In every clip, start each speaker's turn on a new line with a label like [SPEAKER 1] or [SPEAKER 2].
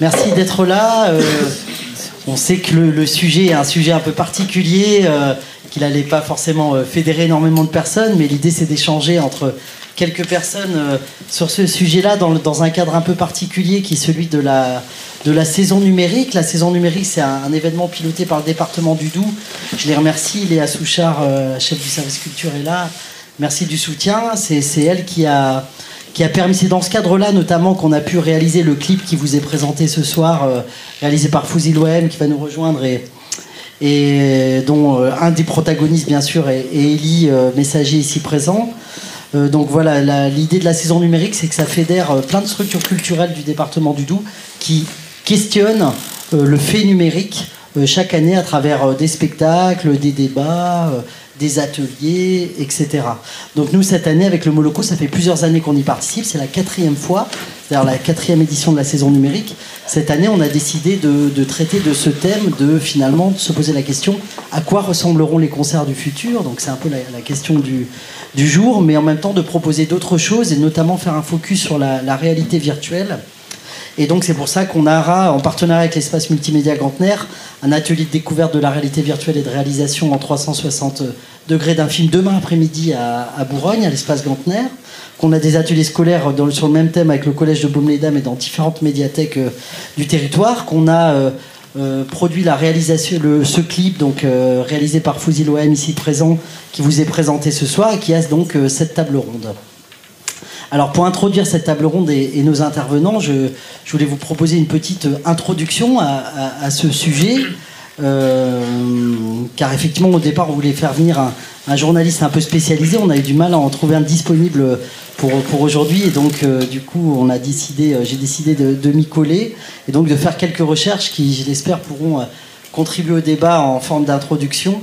[SPEAKER 1] merci d'être là. Euh, on sait que le, sujet est un sujet un peu particulier, euh, qu'il n'allait pas forcément euh, fédérer énormément de personnes, mais l'idée c'est d'échanger entre quelques personnes sur ce sujet-là dans, un cadre un peu particulier qui est celui de la, de la saison numérique. La saison numérique, c'est un, événement piloté par le département du Doubs. Je les remercie. Léa Souchard, chef du service culture, est là. Merci du soutien. C'est elle qui a qui a permis, c'est dans ce cadre-là notamment qu'on a pu réaliser le clip qui vous est présenté ce soir, euh, réalisé par Fouzi Loem, qui va nous rejoindre et, dont euh, un des protagonistes bien sûr est, Elie euh, Messager ici présent. donc voilà, l'idée de la saison numérique, c'est que ça fédère plein de structures culturelles du département du Doubs qui questionnent le fait numérique chaque année à travers des spectacles, des débats des ateliers, etc. Donc nous, cette année, avec le Moloco, ça fait plusieurs années qu'on y participe. C'est la quatrième fois, c'est-à-dire la quatrième édition de la saison numérique. Cette année, on a décidé de, traiter de ce thème, de finalement se poser la question à quoi ressembleront les concerts du futur? Donc c'est un peu la, question du, du, jour, mais en même temps de proposer d'autres choses et notamment faire un focus sur la, réalité virtuelle. Et donc c'est pour ça qu'on aura, en partenariat avec l'espace multimédia Gantner, un atelier de découverte de la réalité virtuelle et de réalisation en 360 degrés d'un film demain après-midi à, Bourgogne, à l'espace Gantner. Qu'on a des ateliers scolaires sur le même thème avec le collège de Baume-les-Dames et dans différentes médiathèques euh, du territoire. Qu'on a euh, euh, produit la réalisation, le, ce clip donc réalisé par Fouzi Loem ici présent, qui vous est présenté ce soir et qui a donc cette table ronde. Alors pour introduire cette table ronde et, nos intervenants, je, voulais vous proposer une petite introduction à, ce sujet. Euh, car effectivement au départ on voulait faire venir un, journaliste un peu spécialisé, on a eu du mal à en trouver un disponible pour, aujourd'hui et donc euh, du coup on a décidé, euh, j'ai décidé de, m'y coller et donc de faire quelques recherches qui je l'espère pourront contribuer au débat en forme d'introduction.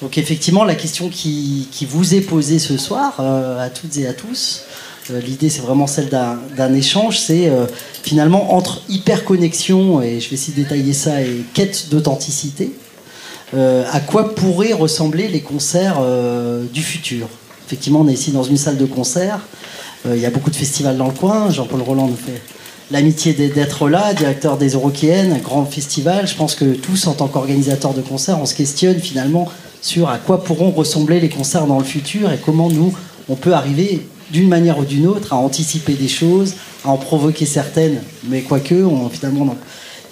[SPEAKER 1] Donc effectivement la question qui, vous est posée ce soir à toutes et à tous, l'idée, c'est vraiment celle d'un échange. C'est euh, finalement entre hyperconnexion, et je vais essayer de détailler ça, et quête d'authenticité, euh, à quoi pourraient ressembler les concerts du futur. Effectivement, on est ici dans une salle de concert. Il y a beaucoup de festivals dans le coin. Jean-Paul Roland nous fait l'amitié d'être là, directeur des Eurokéennes, grand festival. Je pense que tous, en tant qu'organisateurs de concerts, on se questionne finalement sur à quoi pourront ressembler les concerts dans le futur et comment nous, on peut arriver d'une manière ou d'une autre, à anticiper des choses, à en provoquer certaines, mais quoique, finalement,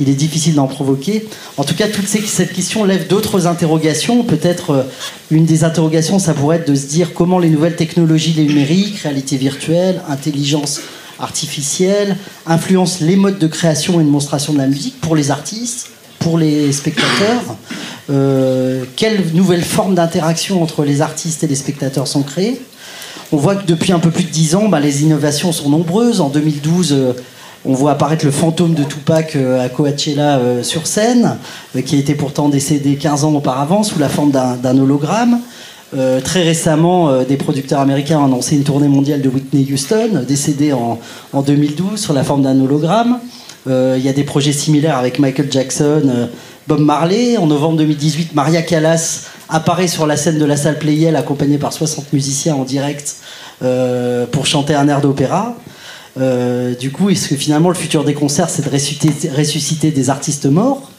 [SPEAKER 1] il est difficile d'en provoquer. En tout cas, toute cette question lève d'autres interrogations. Peut-être euh, une des interrogations, ça pourrait être de se dire comment les nouvelles technologies numériques, réalité virtuelle, intelligence artificielle, influencent les modes de création et de monstration de la musique pour les artistes, pour les spectateurs. Euh, quelles nouvelles formes d'interaction entre les artistes et les spectateurs sont créées? On voit que depuis un peu plus de 10 ans, bah, les innovations sont nombreuses. En 2012, euh, on voit apparaître le fantôme de Tupac euh, à Coachella euh, sur scène, qui était pourtant décédé 15 ans auparavant sous la forme d'un hologramme. très récemment, des producteurs américains ont annoncé une tournée mondiale de Whitney Houston, décédée en, 2012 sur la forme d'un hologramme. Il y a des projets similaires avec Michael Jackson, Bob Marley. En novembre 2018, Maria Callas apparaît sur la scène de la salle Playel accompagnée par 60 musiciens en direct euh, pour chanter un air d'opéra. Euh, du coup, est-ce que finalement le futur des concerts, c'est de ressusciter, des artistes morts?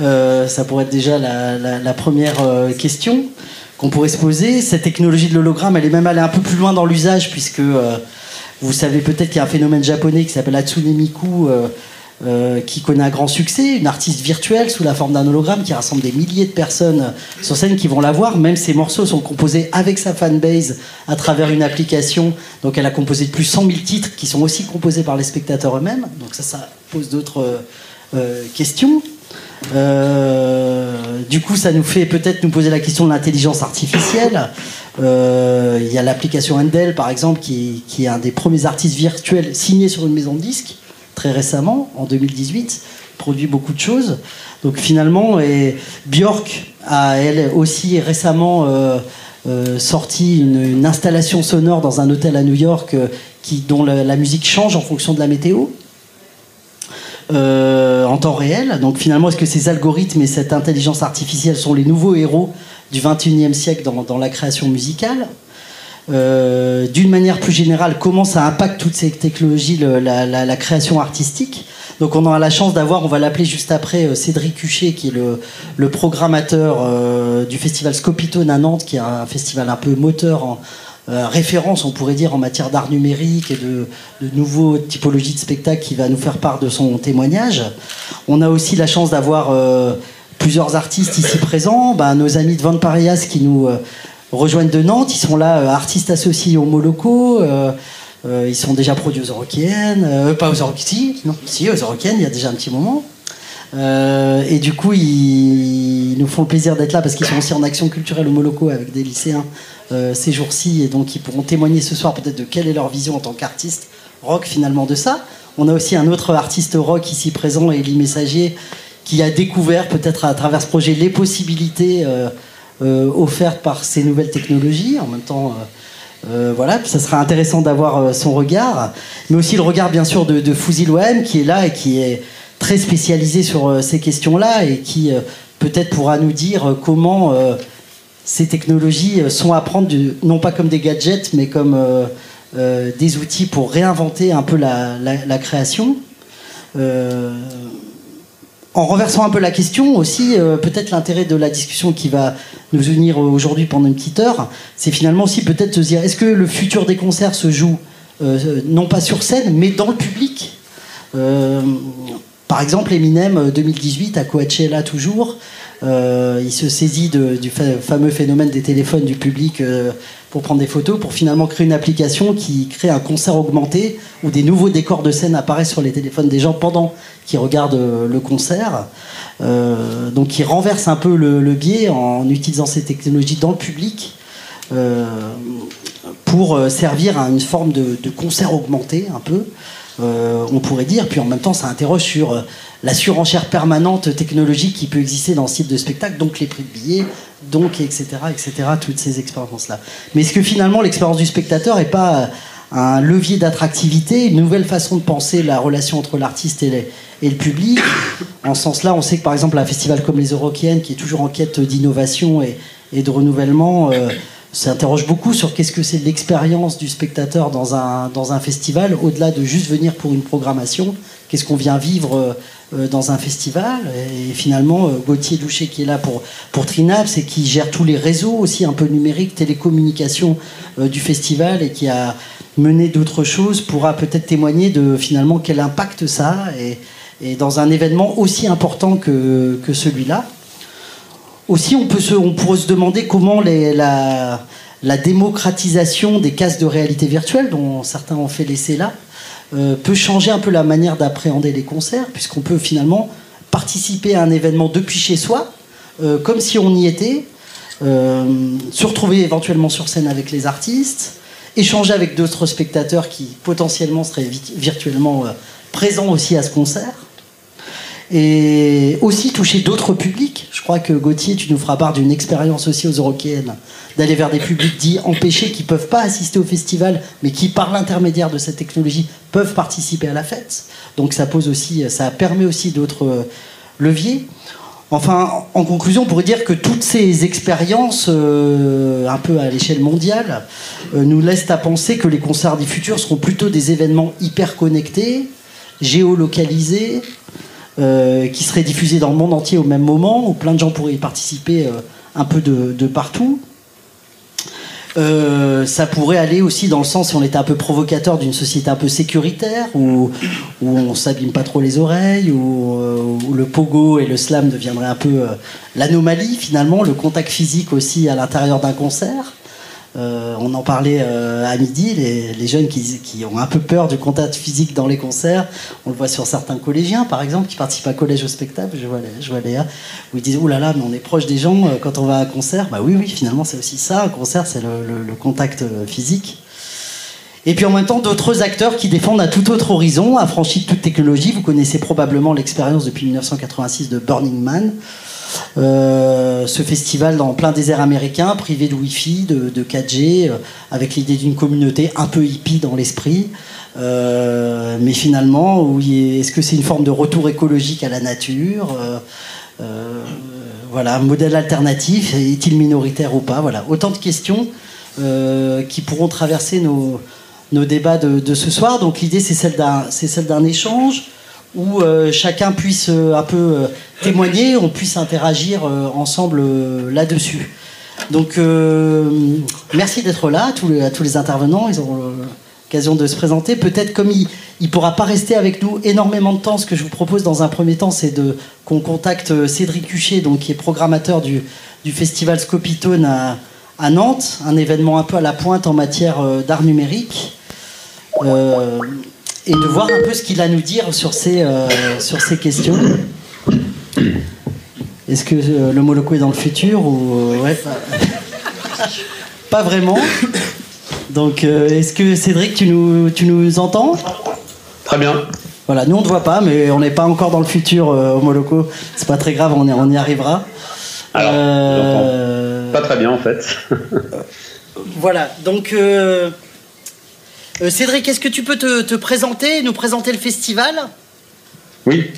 [SPEAKER 1] Euh, Ça pourrait être déjà la, première question qu'on pourrait se poser. Cette technologie de l'hologramme, elle est même allée un peu plus loin dans l'usage, puisque vous savez peut-être qu'il y a un phénomène japonais qui s'appelle Hatsune Miku, qui connaît un grand succès, une artiste virtuelle sous la forme d'un hologramme qui rassemble des milliers de personnes sur scène qui vont la voir. Même ses morceaux sont composés avec sa fanbase à travers une application. Donc elle a composé plus de 100 000 titres qui sont aussi composés par les spectateurs eux-mêmes. Donc ça, ça pose d'autres euh, questions. Euh, du coup, ça nous fait peut-être nous poser la question de l'intelligence artificielle. Il y a l'application Endel, par exemple, qui, qui, est un des premiers artistes virtuels signés sur une maison de disques très récemment, en 2018, produit beaucoup de choses. Donc finalement, Björk a elle aussi récemment euh, euh, sorti une, installation sonore dans un hôtel à New York euh, qui, dont la, musique change en fonction de la météo. en temps réel. Donc finalement, est-ce que ces algorithmes et cette intelligence artificielle sont les nouveaux héros du 21e siècle dans la création musicale? D'une manière plus générale, comment ça impacte toutes ces technologies la, création artistique Donc on a la chance d'avoir, on va l'appeler juste après, Cédric Huchet, qui est le, le programmateur du festival Scopitone à Nantes, qui est un festival un peu moteur en, euh, référence, on pourrait dire, en matière d'art numérique et de, de nouveaux typologies de spectacles qui va nous faire part de son témoignage. On a aussi la chance d'avoir euh, plusieurs artistes ici présents. Ben, nos amis de Van Parias qui nous euh, rejoignent de Nantes, ils sont là, artistes associés aux Moloko. ils sont déjà produits aux Eurokéennes, pas aux Eurokéennes, non, si aux Eurokéennes, il y a déjà un petit moment. et du coup, ils, nous font le plaisir d'être là parce qu'ils sont aussi en action culturelle au Moloko avec des lycéens euh, ces jours-ci et donc ils pourront témoigner ce soir peut-être de quelle est leur vision en tant qu'artiste rock finalement de ça. On a aussi un autre artiste rock ici présent, Elie Messager, qui a découvert peut-être à travers ce projet les possibilités euh, euh, offertes par ces nouvelles technologies. En même temps, voilà, ça sera intéressant d'avoir son regard, mais aussi le regard bien sûr de, de qui est là et qui est très spécialisé sur ces questions-là et qui peut-être pourra nous dire comment ces technologies euh, sont à prendre non pas comme des gadgets, mais comme euh, euh, des outils pour réinventer un peu la, création. En renversant un peu la question aussi, peut-être l'intérêt de la discussion qui va nous unir aujourd'hui pendant une petite heure, c'est finalement aussi peut-être se dire est-ce que le futur des concerts se joue non pas sur scène, mais dans le public Par exemple, Eminem 2018 à Coachella toujours, euh, il se saisit du fameux phénomène des téléphones du public euh, pour prendre des photos, pour finalement créer une application qui crée un concert augmenté où des nouveaux décors de scène apparaissent sur les téléphones des gens pendant qu'ils regardent euh, le concert. donc il renverse un peu le, biais en utilisant ces technologies dans le public pour servir à une forme de concert augmenté un peu. on pourrait dire, puis en même temps ça interroge sur la surenchère permanente technologique qui peut exister dans le site de spectacle, donc les prix de billets, donc etc., etc., toutes ces expériences-là. Mais est-ce que finalement l'expérience du spectateur n'est pas un levier d'attractivité, une nouvelle façon de penser la relation entre l'artiste et, le public? En ce sens-là, on sait que par exemple un festival comme les Eurokéennes, qui est toujours en quête d'innovation et, de renouvellement, euh, s'interroge beaucoup sur qu'est-ce que c'est l'expérience du spectateur dans un, festival, au-delà de juste venir pour une programmation, qu'est-ce qu'on vient vivre euh, euh, dans un festival? Et finalement, euh, Gauthier Doucher qui est là pour, pour Trinaps et qui gère tous les réseaux aussi un peu numériques, télécommunications du festival et qui a mené d'autres choses, pourra peut-être témoigner de finalement quel impact ça a dans un événement aussi important que, que celui-là. Aussi, on, peut se, pourrait se demander comment la démocratisation des cases de réalité virtuelle, dont certains ont fait l'essai là, euh, peut changer un peu la manière d'appréhender les concerts, puisqu'on peut finalement participer à un événement depuis chez soi, euh, comme si on y était, euh, se retrouver éventuellement sur scène avec les artistes, échanger avec d'autres spectateurs qui potentiellement seraient virtuellement présents aussi à ce concert et aussi toucher d'autres publics. Je crois que Gauthier, tu nous feras part d'une expérience aussi aux Eurokéennes, d'aller vers des publics dits empêchés qui ne peuvent pas assister au festival, mais qui, par l'intermédiaire de cette technologie, peuvent participer à la fête. Donc ça pose aussi, ça permet aussi d'autres euh, leviers. Enfin, en conclusion, on pourrait dire que toutes ces expériences, euh, un peu à l'échelle mondiale, euh, nous laissent à penser que les concerts du futur seront plutôt des événements hyper connectés, géolocalisés, euh, qui serait diffusé dans le monde entier au même moment, où plein de gens pourraient y participer euh, un peu de, partout. Euh, ça pourrait aller aussi dans le sens, si on était un peu provocateur, d'une société un peu sécuritaire, où, on s'abîme pas trop les oreilles, où, le pogo et le slam deviendraient un peu l'anomalie finalement, le contact physique aussi à l'intérieur d'un concert. Euh, on en parlait euh, à midi, les, jeunes qui, ont un peu peur du contact physique dans les concerts. On le voit sur certains collégiens, par exemple, qui participent à collège au spectacle. Je vois, je vois Léa, où ils disent Ouh là là, mais on est proche des gens euh, quand on va à un concert. Bah oui, oui, finalement, c'est aussi ça. Un concert, c'est le, contact physique. Et puis en même temps, d'autres acteurs qui défendent un tout autre horizon, affranchis de toute technologie. Vous connaissez probablement l'expérience depuis 1986 de Burning Man. Euh, ce festival dans plein désert américain, privé de Wi-Fi, de, 4G, euh, avec l'idée d'une communauté un peu hippie dans l'esprit. Euh, mais finalement, est-ce que c'est une forme de retour écologique à la nature? Voilà, modèle alternatif, est-il minoritaire ou pas? Voilà, autant de questions qui pourront traverser nos, débats de, ce soir. Donc l'idée, c'est celle d'un échange où chacun puisse un peu témoigner, on puisse interagir ensemble là-dessus. Donc, merci d'être là à tous, les, intervenants. Ils ont l'occasion de se présenter. Peut-être comme il ne pourra pas rester avec nous énormément de temps, ce que je vous propose dans un premier temps, c'est de qu'on contacte Cédric Huchet, donc, qui est programmateur du, festival Scopitone à, Nantes, un événement un peu à la pointe en matière euh, d'art numérique, euh, et de voir un peu ce qu'il a à nous dire sur ces, euh, sur ces questions. Est-ce que le Moloko est dans le futur ou ouais, pas... vraiment. Donc, est-ce que Cédric, tu nous, tu nous entends?
[SPEAKER 2] Très bien.
[SPEAKER 1] Voilà, nous on ne te voit pas, mais on n'est pas encore dans le futur au Moloko. C'est pas très grave, on y, on y arrivera.
[SPEAKER 2] Alors, euh... pas très bien en fait.
[SPEAKER 1] voilà, donc euh... Cédric, est-ce que tu peux te, présenter, nous présenter le festival?
[SPEAKER 2] Oui.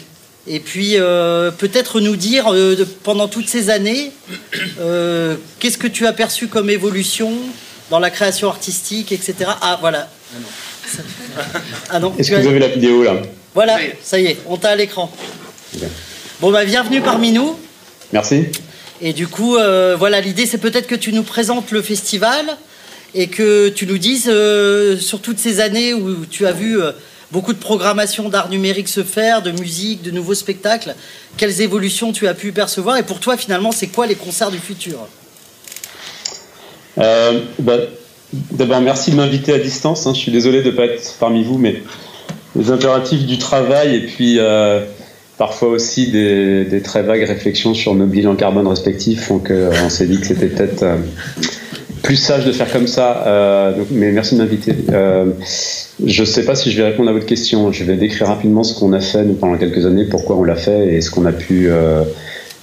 [SPEAKER 1] Et puis euh, peut-être nous dire euh, pendant toutes ces années, qu'est-ce que tu as perçu comme évolution dans la création artistique, etc. Ah voilà.
[SPEAKER 2] Ah non. Est-ce que vous avez la vidéo là?
[SPEAKER 1] Voilà, ça y est, on t'a à l'écran. Bon bah bienvenue parmi nous.
[SPEAKER 2] Merci.
[SPEAKER 1] Et du coup, euh, voilà, l'idée, c'est peut-être que tu nous présentes le festival et que tu nous dises, euh, sur toutes ces années où tu as vu euh, beaucoup de programmation d'art numérique se faire, de musique, de nouveaux spectacles, quelles évolutions tu as pu percevoir Et pour toi, finalement, c'est quoi les concerts du futur?
[SPEAKER 2] Bah, D'abord, merci de m'inviter à distance. Hein. Je suis désolé de ne pas être parmi vous, mais les impératifs du travail et puis parfois aussi des, très vagues réflexions sur nos bilans carbone respectifs font qu'on euh, s'est dit que c'était peut-être euh, plus sage de faire comme ça. Euh, mais merci de m'inviter. je ne sais pas si je vais répondre à votre question. Je vais décrire rapidement ce qu'on a fait nous, pendant quelques années, pourquoi on l'a fait et ce qu'on a pu,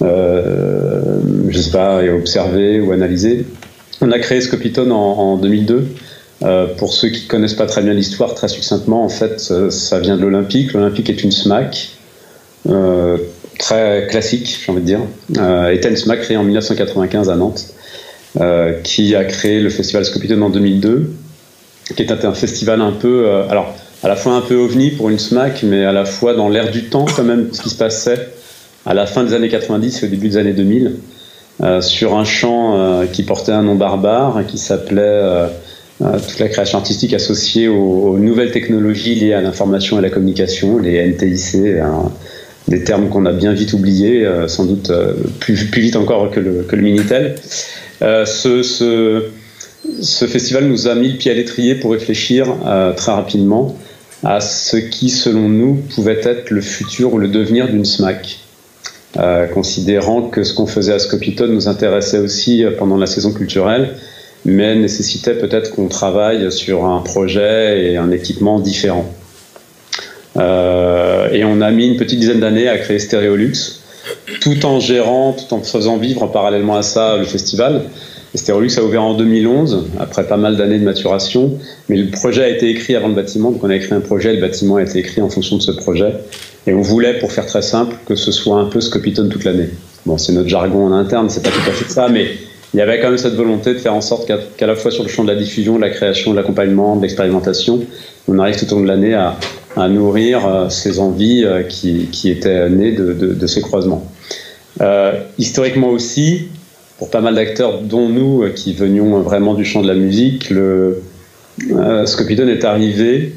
[SPEAKER 2] je sais pas, observer ou analyser. On a créé Scopitone en, en 2002. pour ceux qui connaissent pas très bien l'histoire, très succinctement, en fait, ça vient de l'Olympique. L'Olympique est une SMAC, euh, très classique, j'ai envie de dire. Euh, Eten Smack, créé en 1995 à Nantes, euh, qui a créé le festival Scopitone en 2002, qui était un festival un peu, alors à la fois un peu ovni pour une SMAC, mais à la fois dans l'air du temps quand même, ce qui se passait à la fin des années 90 et au début des années 2000, sur un champ qui portait un nom barbare, qui s'appelait toute la création artistique associée aux, nouvelles technologies liées à l'information et la communication, les NTIC, des termes qu'on a bien vite oubliés, euh, sans doute euh, plus, vite encore que le, que le Minitel. Euh, ce, ce, festival nous a mis le pied à l'étrier pour réfléchir très rapidement à ce qui, selon nous, pouvait être le futur ou le devenir d'une SMAC. considérant que ce qu'on faisait à Scopitone nous intéressait aussi pendant la saison culturelle, mais nécessitait peut-être qu'on travaille sur un projet et un équipement différent. Euh, et on a mis une petite dizaine d'années à créer Stéréolux, tout en gérant, tout en faisant vivre parallèlement à ça le festival. Stéréolux a ouvert en 2011, après pas mal d'années de maturation, mais le projet a été écrit avant le bâtiment, donc on a écrit un projet, le bâtiment a été écrit en fonction de ce projet. Et on voulait, pour faire très simple, que ce soit un peu Scopitone toute l'année. Bon, c'est notre jargon en interne, c'est pas tout à fait ça, mais il y avait quand même cette volonté de faire en sorte qu'à la fois sur le champ de la diffusion, de la création, de l'accompagnement, de l'expérimentation, on arrive tout au long de l'année à, à nourrir euh, ces envies euh, qui, qui, étaient nées de, de, de ces croisements. Euh, historiquement aussi, pour pas mal d'acteurs, dont nous, qui venions vraiment du champ de la musique, le euh, Scopitone est arrivé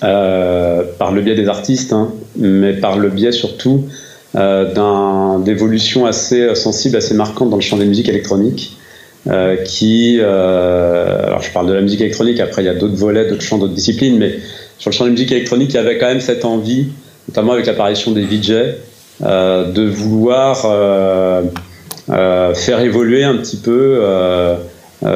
[SPEAKER 2] par le biais des artistes, hein, mais par le biais surtout euh, d'évolutions assez sensibles, assez marquantes dans le champ des musiques électroniques. Qui, alors je parle de la musique électronique, après il y a d'autres volets, d'autres champs, d'autres disciplines, mais sur le champ de musique électronique, il y avait quand même cette envie, notamment avec l'apparition des VJ, euh, de vouloir euh, euh, faire évoluer un petit peu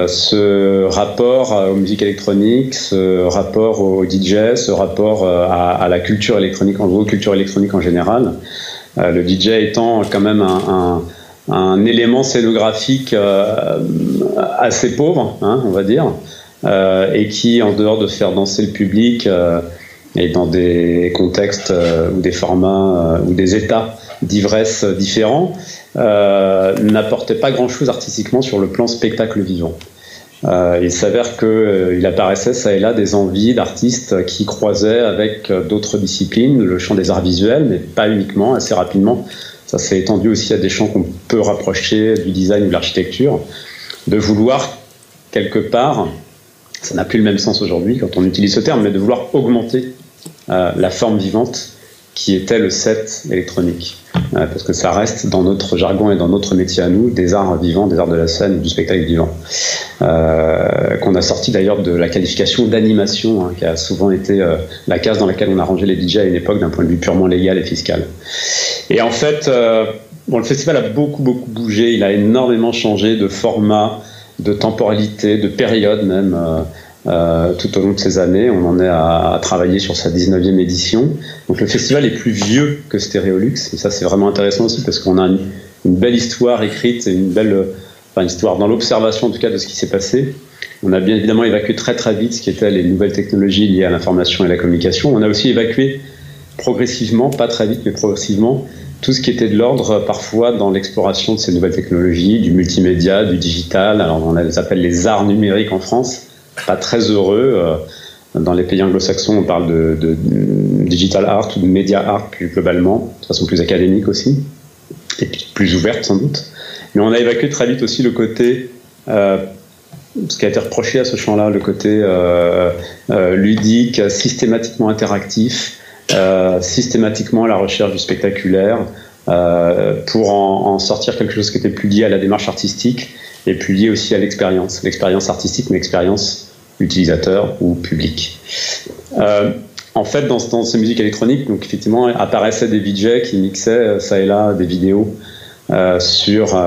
[SPEAKER 2] ce rapport aux musiques électroniques, ce rapport aux DJ, ce rapport à, la culture électronique, en gros, culture électronique en général. le DJ étant quand même un, élément scénographique assez pauvre, hein, on va dire. Euh, et qui, en dehors de faire danser le public, euh, et dans des contextes euh, ou des formats ou des états d'ivresse différents, n'apportait pas grand-chose artistiquement sur le plan spectacle vivant. Euh, il s'avère qu'il euh, apparaissait ça et là des envies d'artistes qui croisaient avec euh, d'autres disciplines, le champ des arts visuels, mais pas uniquement, assez rapidement. Ça s'est étendu aussi à des champs qu'on peut rapprocher du design ou de l'architecture, de vouloir quelque part, ça n'a plus le même sens aujourd'hui quand on utilise ce terme, mais de vouloir augmenter la forme vivante qui était le set électronique. Euh, parce que ça reste dans notre jargon et dans notre métier à nous des arts vivants, des arts de la scène, du spectacle vivant. Euh, qu'on a sorti d'ailleurs de la qualification d'animation, hein, qui a souvent été euh, la case dans laquelle on a rangé les DJ à une époque d'un point de vue purement légal et fiscal. Et en fait, bon, le festival a beaucoup, beaucoup bougé, il a énormément changé de format, de temporalité, de période même. Euh, tout au long de ces années. On en est à, travailler sur sa 19e édition. Donc le festival est plus vieux que Stéréolux, et ça c'est vraiment intéressant aussi parce qu'on a une, belle histoire écrite, et une belle histoire dans l'observation en tout cas de ce qui s'est passé. On a bien évidemment évacué très très vite ce qui était les nouvelles technologies liées à l'information et la communication. On a aussi évacué progressivement, pas très vite mais progressivement, tout ce qui était de l'ordre parfois dans l'exploration de ces nouvelles technologies, du multimédia, du digital. Alors on les appelle les arts numériques en France pas très heureux. Euh, dans les pays anglo-saxons, on parle de, digital art ou de media art plus globalement, de façon plus académique aussi, et plus ouverte sans doute. Mais on a évacué très vite aussi le côté, euh, ce qui a été reproché à ce champ-là, le côté euh, ludique, systématiquement interactif, systématiquement à la recherche du spectaculaire, pour en, sortir quelque chose qui était plus lié à la démarche artistique et plus lié aussi à l'expérience, l'expérience artistique, mais l'expérience utilisateur ou public. Euh, en fait, dans, ces musiques électroniques, donc effectivement, apparaissaient des DJ qui mixaient euh, ça et là des vidéos euh, sur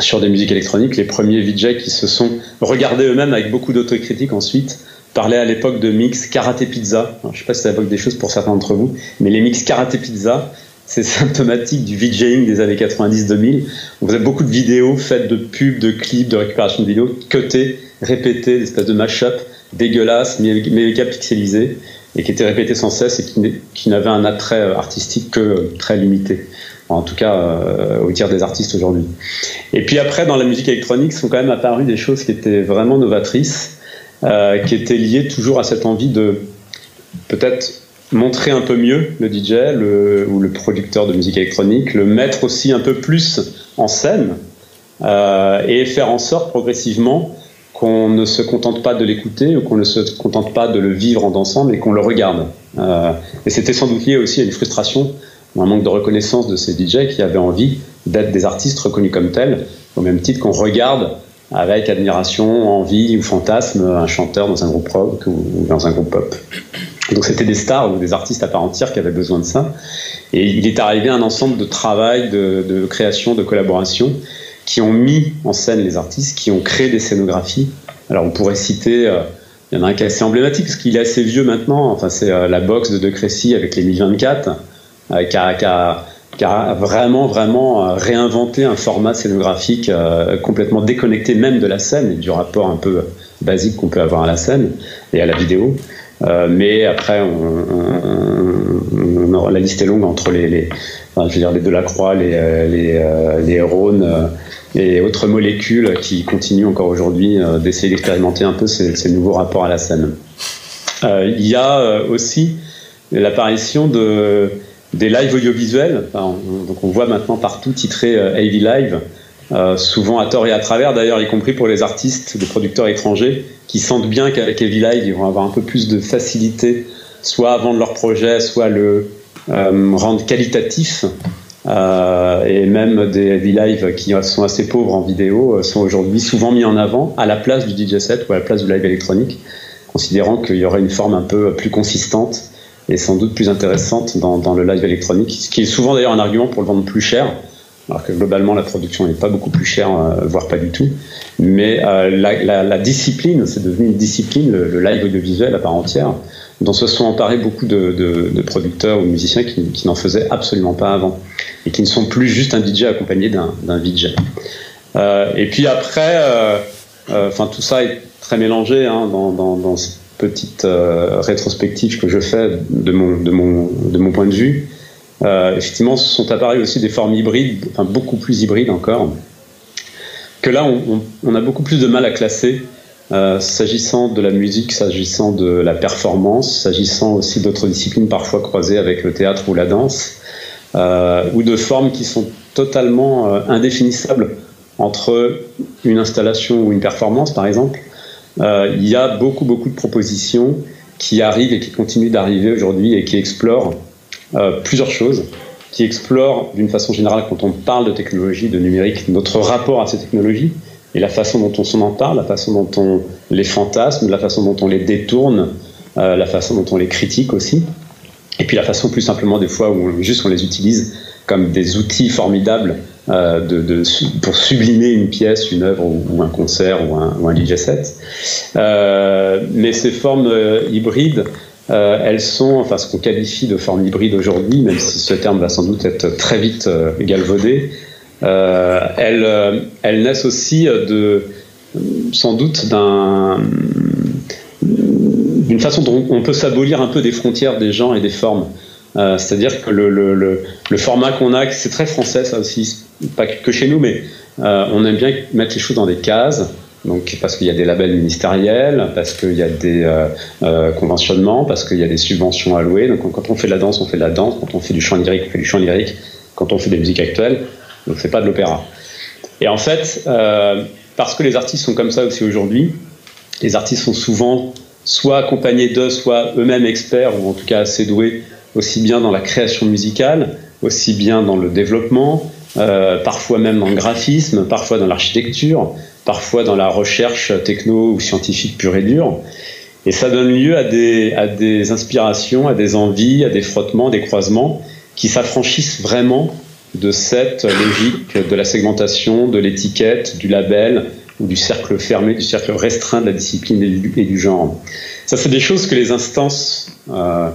[SPEAKER 2] sur des musiques électroniques. Les premiers VJ qui se sont regardés eux-mêmes avec beaucoup d'autocritique ensuite parlaient à l'époque de mix karaté pizza. je ne sais pas si ça évoque des choses pour certains d'entre vous, mais les mix karaté pizza, c'est symptomatique du VJing des années 90-2000. On faisait beaucoup de vidéos faites de pubs, de clips, de récupération de vidéos, cutées répétés, des espèces de mash-up dégueulasses, méga pixelisés, et qui étaient répétés sans cesse et qui, qui n'avaient un attrait euh, artistique que euh, très limité. En tout cas, euh, au tiers des artistes aujourd'hui. Et puis après, dans la musique électronique, sont quand même apparues des choses qui étaient vraiment novatrices, qui étaient liées toujours à cette envie de peut-être montrer un peu mieux le DJ ou le producteur de musique électronique, le mettre aussi un peu plus en scène et faire en sorte progressivement qu'on ne se contente pas de l'écouter ou qu'on ne se contente pas de le vivre en dansant, mais qu'on le regarde. Euh, et c'était sans doute lié aussi à une frustration, un manque de reconnaissance de ces DJ qui avaient envie d'être des artistes reconnus comme tels, au même titre qu'on regarde avec admiration, envie ou fantasme un chanteur dans un groupe rock ou dans un groupe pop. Donc c'était des stars ou des artistes à part entière qui avaient besoin de ça. Et il est arrivé un ensemble de travail, de, création, de collaboration qui ont mis en scène les artistes, qui ont créé des scénographies. Alors on pourrait citer, euh, il y en a un qui est assez emblématique, parce qu'il est assez vieux maintenant, enfin c'est euh, la boxe de De Crécy avec les 1024, euh, qui, a, qui, a, qui, a, vraiment, vraiment réinventé un format scénographique complètement déconnecté même de la scène et du rapport un peu basique qu'on peut avoir à la scène et à la vidéo. mais après, la liste est longue entre les, je veux dire les Delacroix, les, les, les et autres molécules qui continuent encore aujourd'hui euh, d'essayer d'expérimenter un peu ces, nouveaux rapports à la scène. Euh, il y a euh, aussi l'apparition de, des lives audiovisuels. donc on voit maintenant partout titré AV Live, souvent à tort et à travers d'ailleurs, y compris pour les artistes, les producteurs étrangers, qui sentent bien qu'avec AV Live, ils vont avoir un peu plus de facilité, soit à vendre leur projet, soit le rendre qualitatif euh, et même des heavy live qui sont assez pauvres en vidéo euh, sont aujourd'hui souvent mis en avant à la place du DJ set ou à la place du live électronique, considérant qu'il y aurait une forme un peu plus consistante et sans doute plus intéressante dans, le live électronique, ce qui est souvent d'ailleurs un argument pour le vendre plus cher, alors que globalement la production n'est pas beaucoup plus chère, euh, voire pas du tout. Mais la, la, discipline, c'est devenu une discipline, le, live audiovisuel à part entière, dont se sont emparés beaucoup de, producteurs ou musiciens qui, n'en faisaient absolument pas avant et qui ne sont plus juste un DJ accompagné d'un VJ. Euh, et puis après, euh, euh, enfin tout ça est très mélangé hein, dans, dans, dans, petite rétrospective que je fais de mon, de mon, de mon point de vue. effectivement, sont apparus aussi des formes hybrides, enfin beaucoup plus hybrides encore, que là, on, a beaucoup plus de mal à classer, euh, s'agissant de la musique, s'agissant de la performance, s'agissant aussi d'autres disciplines parfois croisées avec le théâtre ou la danse, euh, ou de formes qui sont totalement euh, indéfinissables entre une installation ou une performance, par exemple. Il y a beaucoup, beaucoup de propositions qui arrivent et qui continuent d'arriver aujourd'hui et qui explorent plusieurs choses qui explore d'une façon générale, quand on parle de technologie, de numérique, notre rapport à ces technologies et la façon dont on s'en en parle, la façon dont on les fantasme, la façon dont on les détourne, euh, la façon dont on les critique aussi, et puis la façon plus simplement des fois où juste on les utilise comme des outils formidables euh, pour sublimer une pièce, une œuvre ou, un concert ou un, DJ set. Euh, mais ces formes hybrides euh, elles sont, enfin ce qu'on qualifie de forme hybride aujourd'hui, même si ce terme va sans doute être très vite galvaudé, elles, elles, naissent aussi de, sans doute d'un d'une façon dont on peut s'abolir un peu des frontières des gens et des formes. Euh, C'est-à-dire que le, le, le, format qu'on a, c'est très français ça aussi, pas que chez nous, mais euh, on aime bien mettre les choses dans des cases. Donc, parce qu'il y a des labels ministériels, parce qu'il y a des euh, conventionnements, parce qu'il y a des subventions allouées. Donc, quand on fait de la danse, on fait de la danse. Quand on fait du chant lyrique, on fait du chant lyrique. Quand on fait des musiques actuelles, on ne fait pas de l'opéra. Et en fait, parce que les artistes sont comme ça aussi aujourd'hui, les artistes sont souvent soit accompagnés d'eux, soit eux-mêmes experts, ou en tout cas assez doués, aussi bien dans la création musicale, aussi bien dans le développement, euh, parfois même dans le graphisme, parfois dans l'architecture, parfois dans la recherche techno ou scientifique pure et dure. Et ça donne lieu à des, à des inspirations, à des envies, à des frottements, des croisements qui s'affranchissent vraiment de cette logique de la segmentation, de l'étiquette, du label ou du cercle fermé, du cercle restreint de la discipline et du, genre. Ça, c'est des choses que les instances, euh,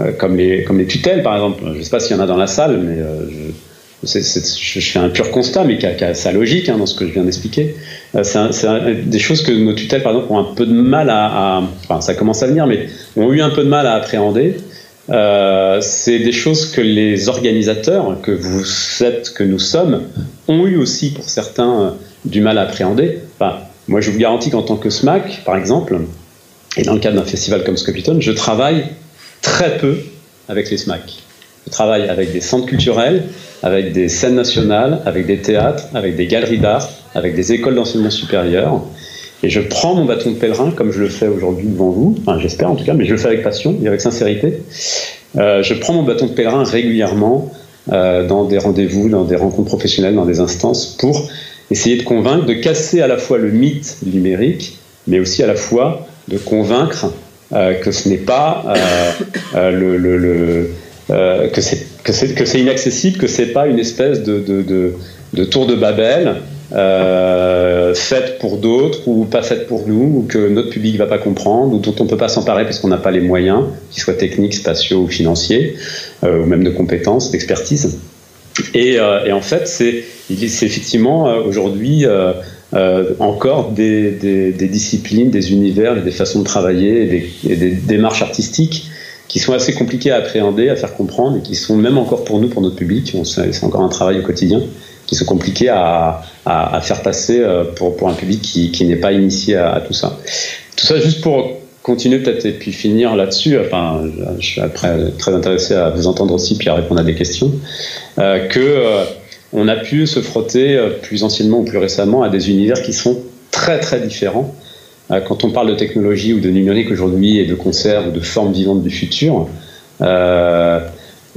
[SPEAKER 2] euh, comme, les, comme les tutelles par exemple, je ne sais pas s'il y en a dans la salle, mais euh, je, fais un pur constat, mais qui a, sa logique hein, dans ce que je viens d'expliquer. Euh, c'est des choses que nos tutelles, par exemple, ont un peu de mal à, Enfin, ça commence à venir, mais ont eu un peu de mal à appréhender. C'est des choses que les organisateurs, que vous êtes, que nous sommes, ont eu aussi, pour certains, du mal à appréhender. Moi, je vous garantis qu'en tant que SMAC, par exemple, et dans le cadre d'un festival comme Scopiton, je travaille très peu avec les SMAC. Je travaille avec des centres culturels, avec des scènes nationales, avec des théâtres, avec des galeries d'art, avec des écoles d'enseignement supérieur. Et je prends mon bâton de pèlerin, comme je le fais aujourd'hui devant vous, enfin j'espère en tout cas, mais je le fais avec passion et avec sincérité. Euh, je prends mon bâton de pèlerin régulièrement euh, dans des rendez-vous, dans des rencontres professionnelles, dans des instances, pour essayer de convaincre, de casser à la fois le mythe numérique, mais aussi à la fois de convaincre que ce n'est pas euh, euh, le, le, le euh, que c'est inaccessible, que c'est pas une espèce de, de, de, tour de Babel euh, faite pour d'autres ou pas faite pour nous, ou que notre public va pas comprendre, ou dont on peut pas s'emparer parce qu'on n'a pas les moyens, qu'ils soient techniques, spatiaux ou financiers, euh, ou même de compétences, d'expertise. Et, euh, et, en fait, c'est effectivement euh, aujourd'hui euh, encore des, disciplines, des univers, des façons de travailler, et des, démarches artistiques qui sont assez compliqués à appréhender, à faire comprendre, et qui sont même encore pour nous, pour notre public, c'est encore un travail au quotidien, qui sont compliqués à, faire passer euh, pour, un public qui, n'est pas initié à, tout ça. Tout ça juste pour continuer peut-être et puis finir là-dessus. Enfin, je suis après très intéressé à vous entendre aussi puis à répondre à des questions. Euh, que on a pu se frotter euh, plus anciennement ou plus récemment à des univers qui sont très très différents euh, quand on parle de technologie ou de numérique aujourd'hui et de concerts ou de formes vivantes du futur, euh,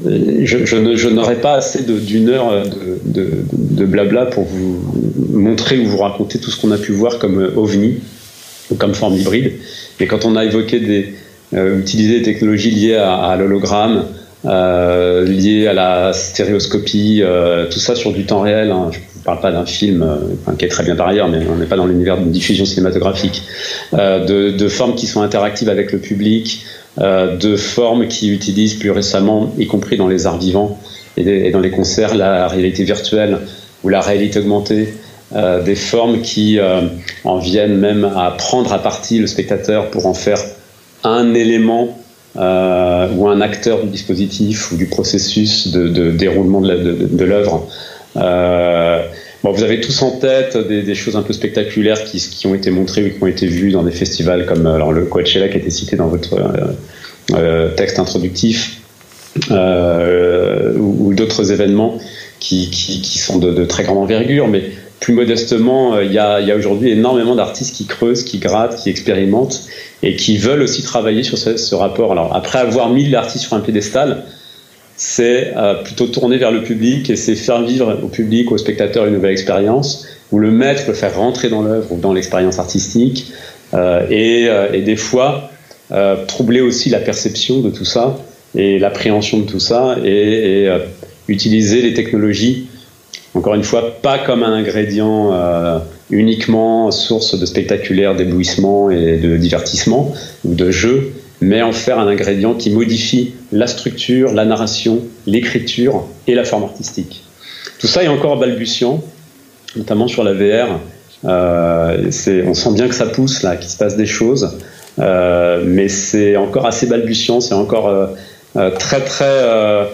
[SPEAKER 2] je, je, n'aurai pas assez d'une heure de, blabla pour vous montrer ou vous raconter tout ce qu'on a pu voir comme ovni ou comme forme hybride. Mais quand on a évoqué des, utiliser des technologies liées à l'hologramme, euh, liées à la stéréoscopie, euh, tout ça sur du temps réel, hein, parle pas d'un film euh, qui est très bien par ailleurs, mais on n'est pas dans l'univers d'une diffusion cinématographique, euh, de, formes qui sont interactives avec le public, de formes qui utilisent plus récemment, y compris dans les arts vivants et, dans les concerts, la réalité virtuelle ou la réalité augmentée, des formes qui en viennent même à prendre à partie le spectateur pour en faire un élément euh, ou un acteur du dispositif ou du processus de, déroulement de l'œuvre. Euh, Bon, vous avez tous en tête des, choses un peu spectaculaires qui, ont été montrées ou qui ont été vues dans des festivals comme alors, le Coachella qui a été cité dans votre texte introductif ou, d'autres événements qui sont de, de, très grande envergure. Mais plus modestement, il y a, aujourd'hui énormément d'artistes qui creusent, qui grattent, qui expérimentent et qui veulent aussi travailler sur ce, rapport. Alors après avoir mis l'artiste sur un piédestal, c'est euh, plutôt tourner vers le public et c'est faire vivre au public, aux spectateurs une nouvelle expérience, ou le mettre, le faire rentrer dans l'œuvre ou dans l'expérience artistique, euh, et, euh, des fois euh, troubler aussi la perception de tout ça et l'appréhension de tout ça, et utiliser les technologies, encore une fois, pas comme un ingrédient uniquement source de spectaculaire d'éblouissement et de divertissement ou de jeu, mais en faire un ingrédient qui modifie la structure, la narration, l'écriture et la forme artistique. Tout ça est encore balbutiant, notamment sur la VR. Euh, on sent bien que ça pousse là, qu'il se passe des choses, euh, mais c'est encore assez balbutiant, c'est encore euh, euh très très euh,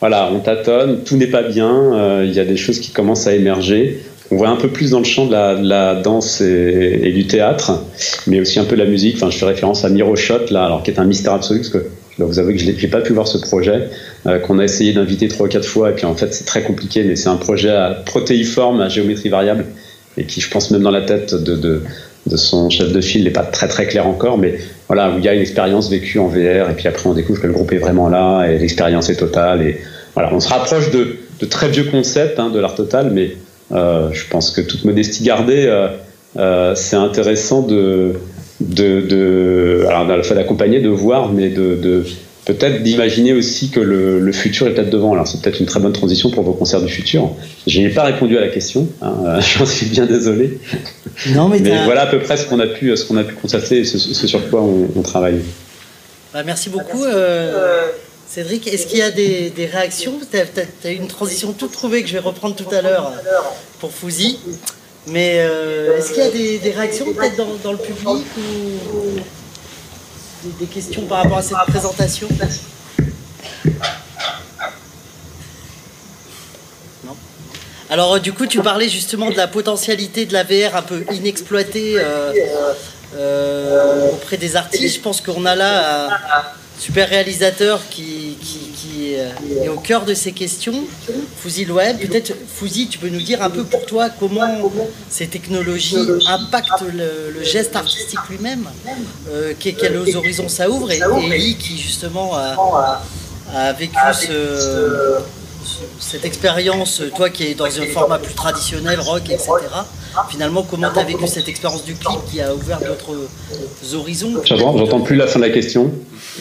[SPEAKER 2] voilà, on tâtonne, tout n'est pas bien, euh, il y a des choses qui commencent à émerger on voit un peu plus dans le champ de la, danse et, du théâtre, mais aussi un peu de la musique. Enfin, je fais référence à Miroshot, là, alors qui est un mystère absolu, parce que je vous avouer que je n'ai pas pu voir ce projet, euh, qu'on a essayé d'inviter trois ou quatre fois, et puis en fait, c'est très compliqué, mais c'est un projet à protéiforme, à géométrie variable, et qui, je pense, même dans la tête de, de, de son chef de file, n'est pas très très clair encore, mais voilà, il y a une expérience vécue en VR, et puis après, on découvre que le groupe est vraiment là, et l'expérience est totale, et voilà, on se rapproche de, très vieux concepts hein, de l'art total, mais euh, je pense que toute modestie gardée, euh, euh, c'est intéressant de, alors à la fois d'accompagner, de voir, mais de peut-être d'imaginer aussi que le, le futur est peut-être devant. Alors c'est peut-être une très bonne transition pour vos concerts du futur. Je n'ai pas répondu à la question, hein, j'en suis bien désolé. Non, mais, mais voilà à peu près ce qu'on a pu, ce qu'on a pu constater et ce, ce sur quoi on, on travaille.
[SPEAKER 1] Bah, merci beaucoup. Euh, Cédric, est-ce qu'il y a des, des réactions? Tu as, as, une transition toute trouvée que je vais reprendre tout à l'heure pour Fouzi. Mais euh, est-ce qu'il y a des, des réactions peut-être dans, dans, le public ou des, questions par rapport à cette présentation Non Alors du coup, tu parlais justement de la potentialité de la VR un peu inexploitée euh, euh, auprès des artistes. Je pense qu'on a là... super réalisateur qui, qui, est au cœur de ces questions. Fouzi Loeb, peut-être Fouzi, tu peux nous dire un peu pour toi comment ces technologies impactent le, geste artistique lui-même, euh, quels horizons ça ouvre, et, et Eli qui justement a, vécu ce, cette expérience, toi qui es dans un format plus traditionnel, rock, etc. Finalement, comment tu as vécu cette expérience du clip qui a ouvert d'autres horizons
[SPEAKER 2] J'entends plus la fin de la question.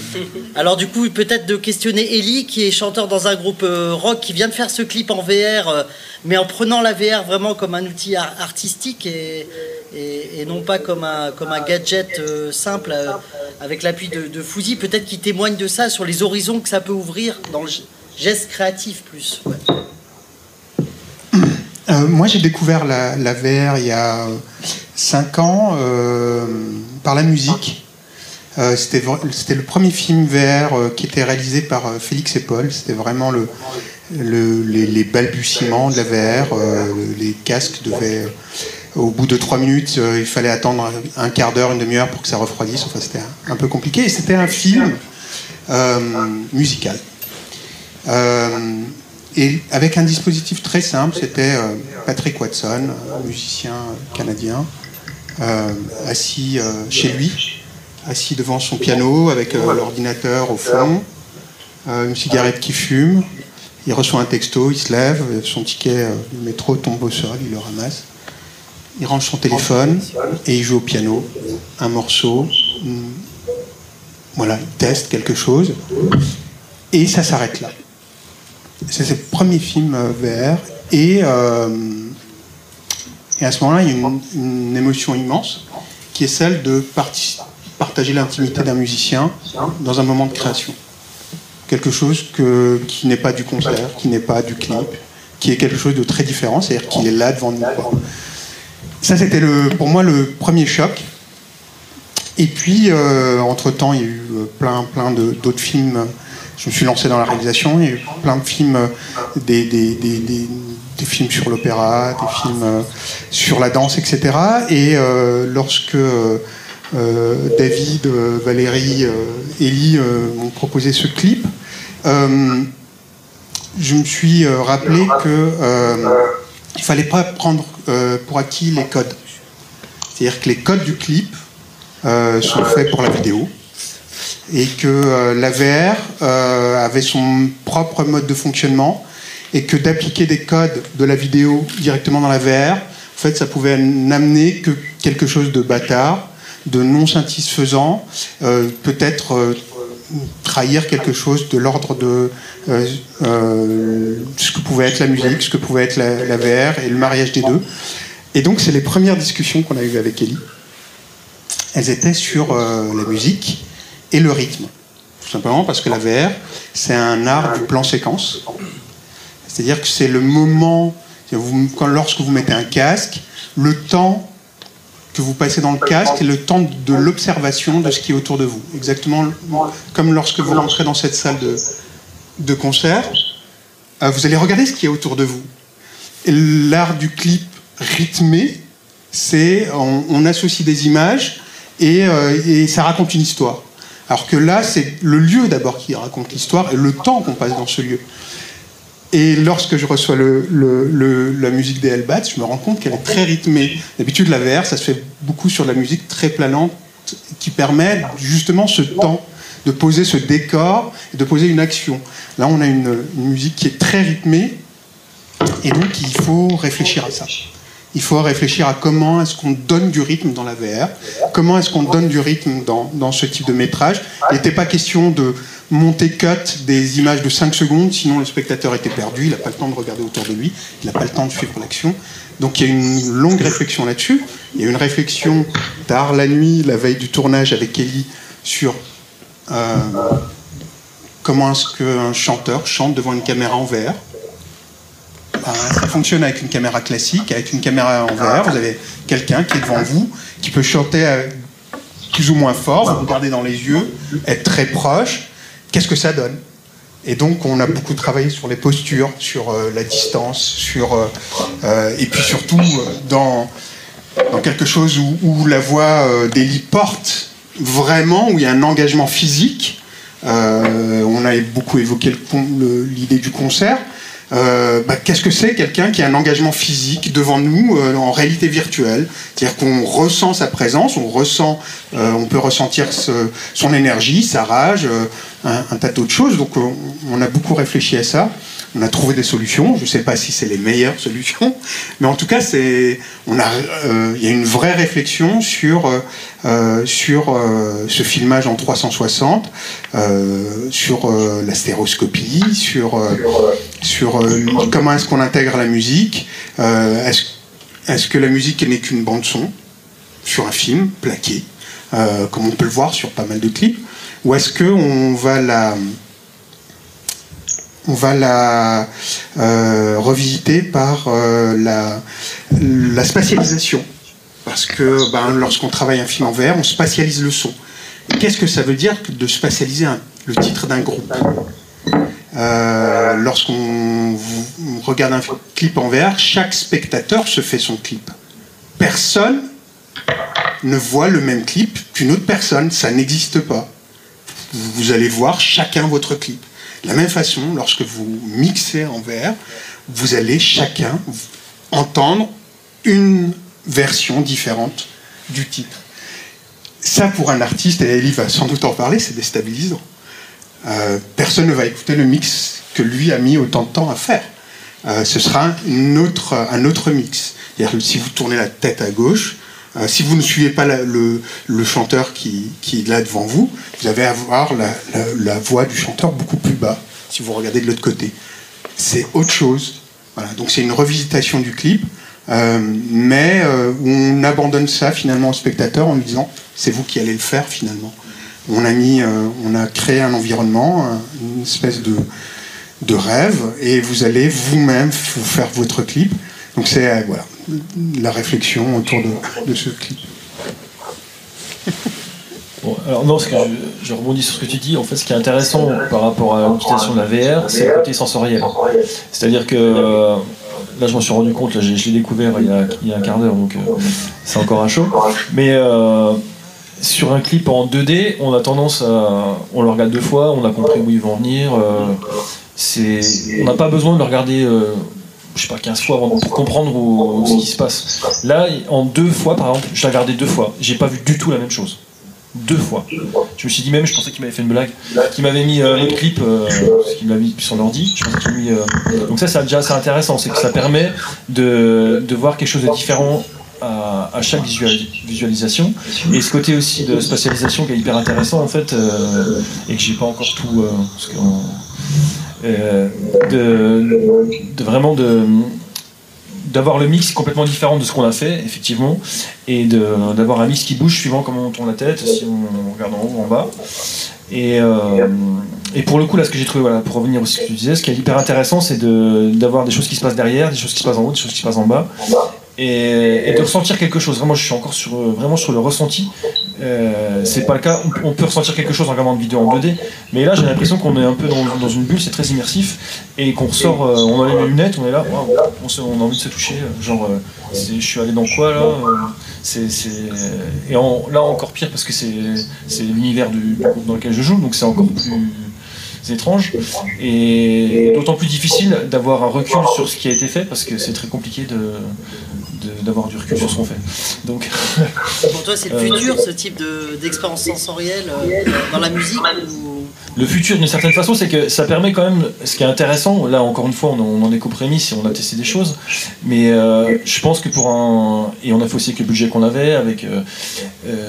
[SPEAKER 1] Alors du coup, peut-être de questionner Ellie, qui est chanteur dans un groupe euh, rock, qui vient de faire ce clip en VR, euh, mais en prenant la VR vraiment comme un outil artistique et, et, et, non pas comme un, comme un gadget euh, simple avec l'appui de, de Fouzi. Peut-être qu'il témoigne de ça sur les horizons que ça peut ouvrir dans le geste créatif plus. Ouais.
[SPEAKER 3] Euh, moi, j'ai découvert la, VR il y a 5 ans euh, par la musique. Euh, C'était le premier film VR euh, qui était réalisé par euh, Félix et Paul. C'était vraiment le, le, les, balbutiements de la VR. Euh, les casques devaient. Au bout de 3 minutes, il fallait attendre un quart d'heure, une demi-heure pour que ça refroidisse. Enfin, c'était un, peu compliqué. Et c'était un film musical. Et avec un dispositif très simple, c'était Patrick Watson, musicien canadien, assis chez lui assis devant son piano avec euh, l'ordinateur au fond, euh, une cigarette qui fume. Il reçoit un texto, il se lève, son ticket euh, de métro tombe au sol, il le ramasse. Il range son téléphone et il joue au piano un morceau. Voilà, il teste quelque chose et ça s'arrête là. C'est le premier film VR et, euh, et à ce moment-là, il y a une, émotion immense qui est celle de partager l'intimité d'un musicien dans un moment de création. Quelque chose que, qui n'est pas du concert, qui n'est pas du clip, qui est quelque chose de très différent, c'est-à-dire qu'il est là devant nous. Ça, c'était pour moi le premier choc. Et puis, euh, entre-temps, il y a eu plein, plein d'autres films je me suis lancé dans la réalisation. Il y a eu plein de films, des, des, films sur l'opéra, des films sur la danse, etc. Et lorsque David, Valérie, Elie m'ont proposé ce clip, je me suis rappelé que il fallait pas prendre pour acquis les codes. C'est-à-dire que les codes du clip euh, sont faits pour la vidéo et que euh, la VR euh, avait son propre mode de fonctionnement et que d'appliquer des codes de la vidéo directement dans la VR, en fait, ça pouvait n'amener que quelque chose de bâtard, de non satisfaisant, peut-être trahir quelque chose de l'ordre de ce que pouvait être la musique, ce que pouvait être la, la VR et le mariage des deux. Et donc, c'est les premières discussions qu'on a eues avec Ellie. Elles étaient sur euh, la musique et le rythme. Tout simplement parce que la VR, c'est un art du plan séquence. C'est-à-dire que c'est le moment, quand, lorsque vous mettez un casque, le temps que vous passez dans le casque et le temps de l'observation de ce qui est autour de vous. Exactement comme lorsque vous rentrez dans cette salle de, de concert, euh, vous allez regarder ce qui est autour de vous. Et l'art du clip rythmé, c'est on, associe des images euh, et, ça raconte une histoire. Alors que là, c'est le lieu d'abord qui raconte l'histoire et le temps qu'on passe dans ce lieu. Et lorsque je reçois la musique des Hellbats, je me rends compte qu'elle est très rythmée. D'habitude, la VR, ça se fait beaucoup sur la musique très planante qui permet justement ce temps de poser ce décor et de poser une action. Là, on a une musique qui est très rythmée et donc il faut réfléchir à ça. Il faut réfléchir à comment est-ce qu'on donne du rythme dans la VR, comment est-ce qu'on donne du rythme dans, dans, ce type de métrage. Il n'était pas question de monter cut des images de 5 secondes, sinon le spectateur était perdu, il n'a pas le temps de regarder autour de lui, il n'a pas le temps de suivre l'action. Donc il y a une longue réflexion là-dessus. Il y a une réflexion tard la nuit, la veille du tournage avec Ellie, sur euh, comment est-ce qu'un chanteur chante devant une caméra en VR ça fonctionne avec une caméra classique, avec une caméra en verre. Vous avez quelqu'un qui est devant vous, qui peut chanter euh, plus ou moins fort, vous regardez dans les yeux, être très proche. Qu'est-ce que ça donne? Et donc, on a beaucoup travaillé sur les postures, sur euh, la distance, sur euh, et puis surtout dans, dans quelque chose où, la voix d'Elie porte vraiment, où il y a un engagement physique. on a beaucoup évoqué l'idée du concert. Euh, bah, qu'est-ce que c'est quelqu'un qui a un engagement physique devant nous euh, en réalité virtuelle? C'est-à-dire qu'on ressent sa présence, on ressent, euh, on peut ressentir son énergie, sa rage, un, un, tas d'autres choses. Donc on, a beaucoup réfléchi à ça. On a trouvé des solutions. Je ne sais pas si c'est les meilleures solutions, mais en tout cas, c'est, a, il y a une vraie réflexion sur sur ce filmage en 360, sur la stéroscopie, sur euh, comment est-ce qu'on intègre la musique. Euh, est-ce, que la musique n'est qu'une bande son sur un film plaqué, euh, comme on peut le voir sur pas mal de clips, ou est-ce qu'on va la on va la revisiter par la, la, spatialisation. Parce que ben, lorsqu'on travaille un film en VR, on spatialise le son. Qu'est-ce que ça veut dire de spatialiser le titre d'un groupe? Euh, lorsqu'on regarde un clip en VR, chaque spectateur se fait son clip. Personne ne voit le même clip qu'une autre personne, ça n'existe pas. Vous allez voir chacun votre clip. De la même façon, lorsque vous mixez en VR, vous allez chacun entendre une version différente du titre. Ça, pour un artiste, et Ellie va sans doute en parler, c'est déstabilisant. Euh, personne ne va écouter le mix que lui a mis autant de temps à faire. Euh, ce sera une autre, un autre mix. Si vous tournez la tête à gauche, euh, si vous ne suivez pas le, chanteur qui, est là devant vous, vous allez avoir la, la, voix du chanteur beaucoup plus bas si vous regardez de l'autre côté. C'est autre chose. Donc c'est une revisitation du clip, mais on abandonne ça finalement au spectateur en lui disant c'est vous qui allez le faire finalement on a mis, euh, on a créé un environnement, une espèce de, de rêve, et vous allez vous-même vous faire votre clip. Donc c'est euh, voilà la réflexion autour de, ce clip.
[SPEAKER 4] alors non, que je, rebondis sur ce que tu dis. En fait, ce qui est intéressant par rapport à l'utilisation de la VR, c'est le côté sensoriel. C'est-à-dire que euh, là, je m'en suis rendu compte. Je l'ai découvert il y, a, un quart d'heure, donc euh, c'est encore un show. Mais sur un clip en 2D, on a tendance à, on le regarde deux fois, on a compris où ils vont venir. on n'a pas besoin de le regarder je sais pas, 15 fois avant pour comprendre ce qui se passe. Là, en deux fois, par exemple, je l'ai regardé deux fois, j'ai pas vu du tout la même chose. Deux fois. Je me suis dit même, je pensais qu'il m'avait fait une blague, qu'il m'avait mis euh, clip, euh, qu'il m'avait mis mis, euh, Donc ça, c'est déjà assez intéressant, c'est que ça permet de, de, voir quelque chose de différent à, chaque visualisation. Et ce côté aussi de spatialisation qui est hyper intéressant en fait, euh, et que j'ai pas encore tout. parce que, de, de, vraiment de d'avoir le mix complètement différent de ce qu'on a fait, effectivement, et d'avoir un mix qui bouge suivant comment on tourne la tête, si on regarde en haut ou en bas. Et, euh, et pour le coup, là, ce que j'ai trouvé, voilà, pour revenir aussi ce que tu disais, ce qui est hyper intéressant, c'est d'avoir des choses qui se passent derrière, des choses qui se passent en haut, des choses qui se passent en bas, et, de ressentir quelque chose. Vraiment, je suis encore sur, vraiment sur le ressenti. Euh, c'est pas le cas. On, peut ressentir quelque chose en regardant une vidéo en 2D, mais là, j'ai l'impression qu'on est un peu dans, une bulle, c'est très immersif, et qu'on ressort, euh, on enlève les lunettes, on est là, on, a envie de se toucher. Genre, euh, je suis allé dans quoi là Et là, encore pire parce que c'est, l'univers du groupe dans lequel je joue, donc c'est encore plus étrange et d'autant plus difficile d'avoir un recul sur ce qui a été fait parce que c'est très compliqué de, d'avoir du recul sur ce qu'on fait. Donc,
[SPEAKER 1] Pour toi, c'est le futur, ce type d'expérience sensorielle euh, dans la musique
[SPEAKER 4] Le futur, d'une certaine façon, c'est que ça permet quand même, ce qui est intéressant, là encore une fois, on, en est qu'aux prémices et on a testé des choses, mais euh, je pense que pour un. Et on a fait aussi avec le budget qu'on avait, avec, euh,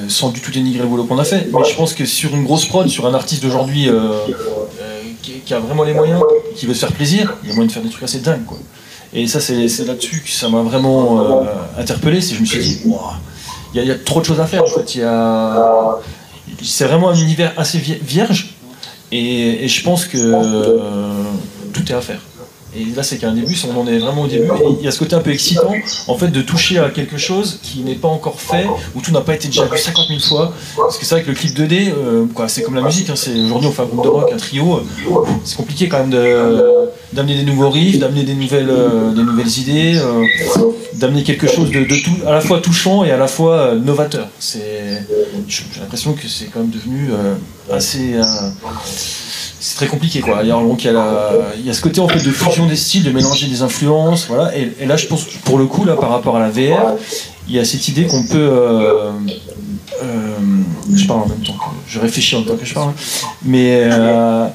[SPEAKER 4] sans du tout dénigrer le boulot qu'on a fait, mais je pense que sur une grosse prod, sur un artiste d'aujourd'hui qui, a vraiment les moyens, qui veut se faire plaisir, il y a moyen de faire des trucs assez dingues. Quoi. Et ça, c'est là-dessus que ça m'a vraiment euh, interpellé. C'est je me suis dit, il y, a trop de choses à faire en fait. C'est vraiment un univers assez vierge. Et, je pense que euh, tout est à faire. Et là, c'est qu'un début, on en est vraiment au début. Il y a ce côté un peu excitant, en fait, de toucher à quelque chose qui n'est pas encore fait, où tout n'a pas été déjà vu 50 000 fois. Parce que c'est vrai que le clip 2D, euh, c'est comme la musique. Hein, Aujourd'hui, on fait un groupe de rock, un trio. Euh, c'est compliqué quand même d'amener des nouveaux riffs, d'amener des nouvelles, euh, des nouvelles idées, d'amener quelque chose de, tout, à la fois touchant et à la fois novateur. J'ai l'impression que c'est quand même devenu assez c'est très compliqué quoi. Il y, a, donc, il, y a il y a ce côté en fait de fusion des styles, de mélanger des influences, voilà. Et, là, je pense pour le coup là, par rapport à la VR, il y a cette idée qu'on peut, euh, euh, je parle en même temps, je réfléchis en même temps que je parle, mais euh,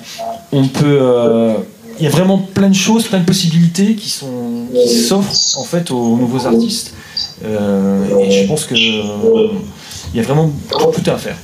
[SPEAKER 4] on peut, il y a vraiment plein de choses, plein de possibilités qui sont, qui s'offrent en fait aux nouveaux artistes. et je pense que il y a vraiment tout, à faire.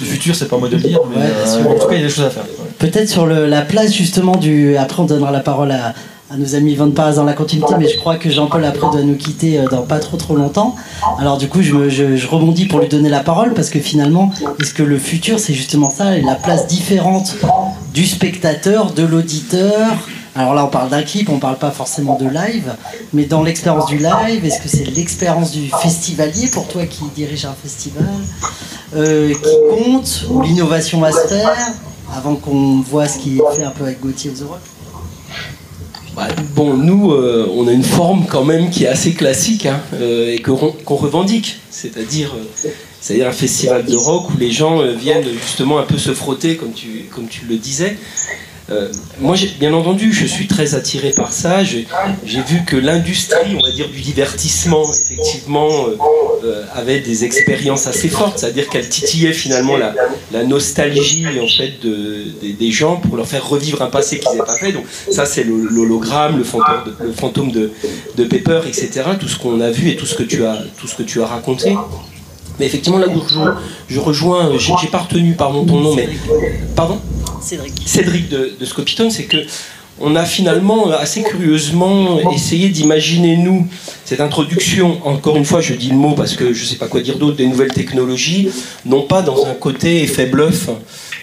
[SPEAKER 4] Le futur, c'est pas moi de le dire, mais euh, en tout cas, il y a des choses à faire.
[SPEAKER 1] Peut-être sur le, la place justement du. Après, on donnera la parole à, à nos amis Van Paras dans la continuité, mais je crois que Jean-Paul après doit nous quitter euh, dans pas trop trop longtemps. Alors du coup, je, je, je, rebondis pour lui donner la parole parce que finalement, est-ce que le futur, c'est justement ça, la place différente du spectateur, de l'auditeur alors là, on parle d'un clip, on parle pas forcément de live, mais dans l'expérience du live, est-ce que c'est l'expérience du festivalier pour toi qui dirige un festival euh, qui compte ou l'innovation va se faire avant qu'on voit ce qui est fait un peu avec Gauthier aux Europe
[SPEAKER 5] bah, bon, nous, euh, on a une forme quand même qui est assez classique hein, euh, et qu'on revendique, c'est-à-dire c'est un festival de rock où les gens viennent justement un peu se frotter, comme tu, comme tu le disais. Euh, moi, bien entendu, je suis très attiré par ça. J'ai vu que l'industrie, on va dire, du divertissement, effectivement, euh, euh, avait des expériences assez fortes, c'est-à-dire qu'elle titillait finalement la, nostalgie en fait de, des gens pour leur faire revivre un passé qu'ils n'avaient pas fait. Donc ça, c'est l'hologramme, le fantôme, de, Pepper, etc. Tout ce qu'on a vu et tout ce que tu as, tout ce que tu as raconté. Mais effectivement, là où je, rejoins, j'ai pas retenu pardon, ton nom, mais. Pardon?
[SPEAKER 1] Cédric.
[SPEAKER 5] Cédric de, de Scopitone, c'est que on a finalement assez curieusement essayé d'imaginer, nous, cette introduction, encore une fois, je dis le mot parce que je ne sais pas quoi dire d'autre, des nouvelles technologies, non pas dans un côté effet bluff,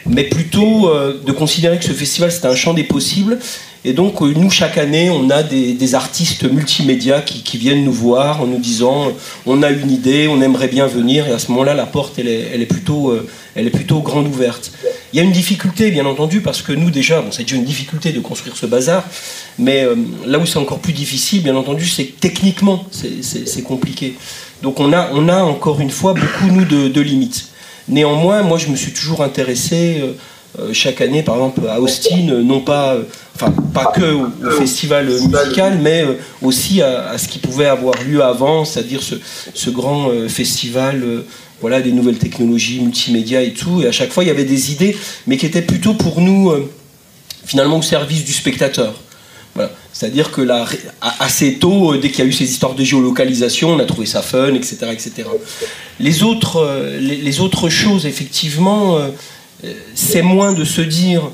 [SPEAKER 5] mais plutôt euh, de considérer que ce festival, c'est un champ des possibles Et donc, euh, nous, chaque année, on a des, artistes multimédia qui, viennent nous voir en nous disant on a une idée, on aimerait bien venir. Et à ce moment-là, la porte, elle est, plutôt, euh, elle est plutôt grande ouverte. Il y a une difficulté, bien entendu, parce que nous, déjà, bon, c'est déjà une difficulté de construire ce bazar. Mais euh, là où c'est encore plus difficile, bien entendu, c'est que techniquement, c'est compliqué. Donc, on a, on a encore une fois beaucoup, nous, de, limites. Néanmoins, moi, je me suis toujours intéressé. Euh, chaque année, par exemple, à Austin, euh, non pas, euh, enfin, pas que au, festival musical, mais aussi à, ce qui pouvait avoir lieu avant, c'est-à-dire ce, grand festival voilà, des nouvelles technologies, multimédia et tout. Et à chaque fois, il y avait des idées, mais qui étaient plutôt pour nous, finalement, au service du spectateur. Voilà. C'est-à-dire que là, assez tôt, dès qu'il y a eu ces histoires de géolocalisation, on a trouvé ça fun, etc. etc. Les, autres, les autres choses, effectivement, c'est moins de se dire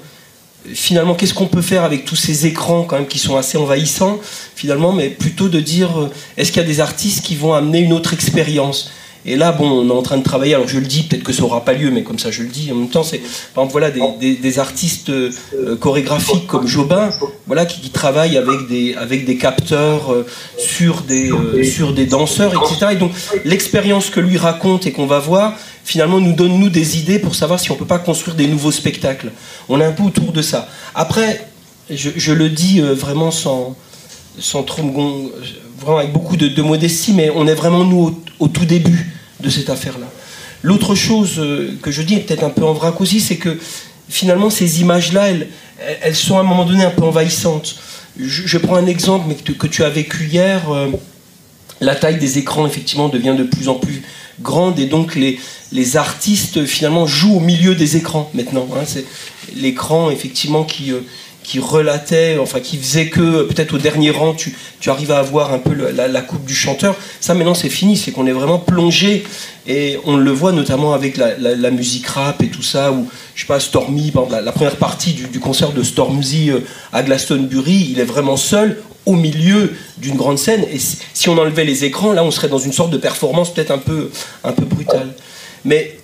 [SPEAKER 5] finalement qu'est-ce qu'on peut faire avec tous ces écrans quand même qui sont assez envahissants finalement mais plutôt de dire euh, est-ce qu'il y a des artistes qui vont amener une autre expérience? Et là, bon, on est en train de travailler. Alors, je le dis, peut-être que ça n'aura pas lieu, mais comme ça, je le dis. En même temps, c'est, par exemple, voilà, des, artistes euh, chorégraphiques comme Jobin, voilà, qui, travaillent avec des, avec des capteurs euh, sur, des, sur des danseurs, etc. Et donc, l'expérience que lui raconte et qu'on va voir, finalement nous donne nous des idées pour savoir si on peut pas construire des nouveaux spectacles. On est un peu autour de ça. Après, je, le dis euh, vraiment sans, sans trop vraiment avec beaucoup de, modestie, mais on est vraiment nous au, tout début de cette affaire-là. L'autre chose euh, que je dis, peut-être un peu en vrac aussi, c'est que finalement ces images-là, elles, elles, sont à un moment donné un peu envahissantes. Je, prends un exemple mais que, tu as vécu hier. Euh, la taille des écrans effectivement devient de plus en plus grande et donc les, les artistes finalement jouent au milieu des écrans maintenant. Hein. C'est l'écran effectivement qui, euh, qui relatait, enfin qui faisait que peut-être au dernier rang tu, tu arrives à avoir un peu la, coupe du chanteur. Ça maintenant c'est fini, c'est qu'on est vraiment plongé et on le voit notamment avec la, musique rap et tout ça, ou je sais pas, Stormy, la, première partie du, concert de Stormzy euh, à Glastonbury, il est vraiment seul au milieu d'une grande scène. Et si on enlevait les écrans, là, on serait dans une sorte de performance peut-être un peu, un peu brutale. Mais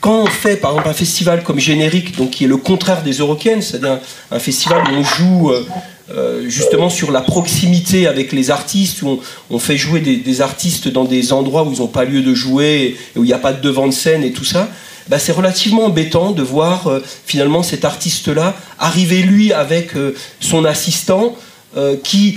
[SPEAKER 5] quand on fait par exemple un festival comme Générique, donc qui est le contraire des Eurocaines, c'est-à-dire un, festival où on joue euh, euh, justement sur la proximité avec les artistes, où on, fait jouer des, artistes dans des endroits où ils n'ont pas lieu de jouer et où il n'y a pas de devant de scène et tout ça, bah, c'est relativement embêtant de voir euh, finalement cet artiste-là arriver lui avec son assistant qui,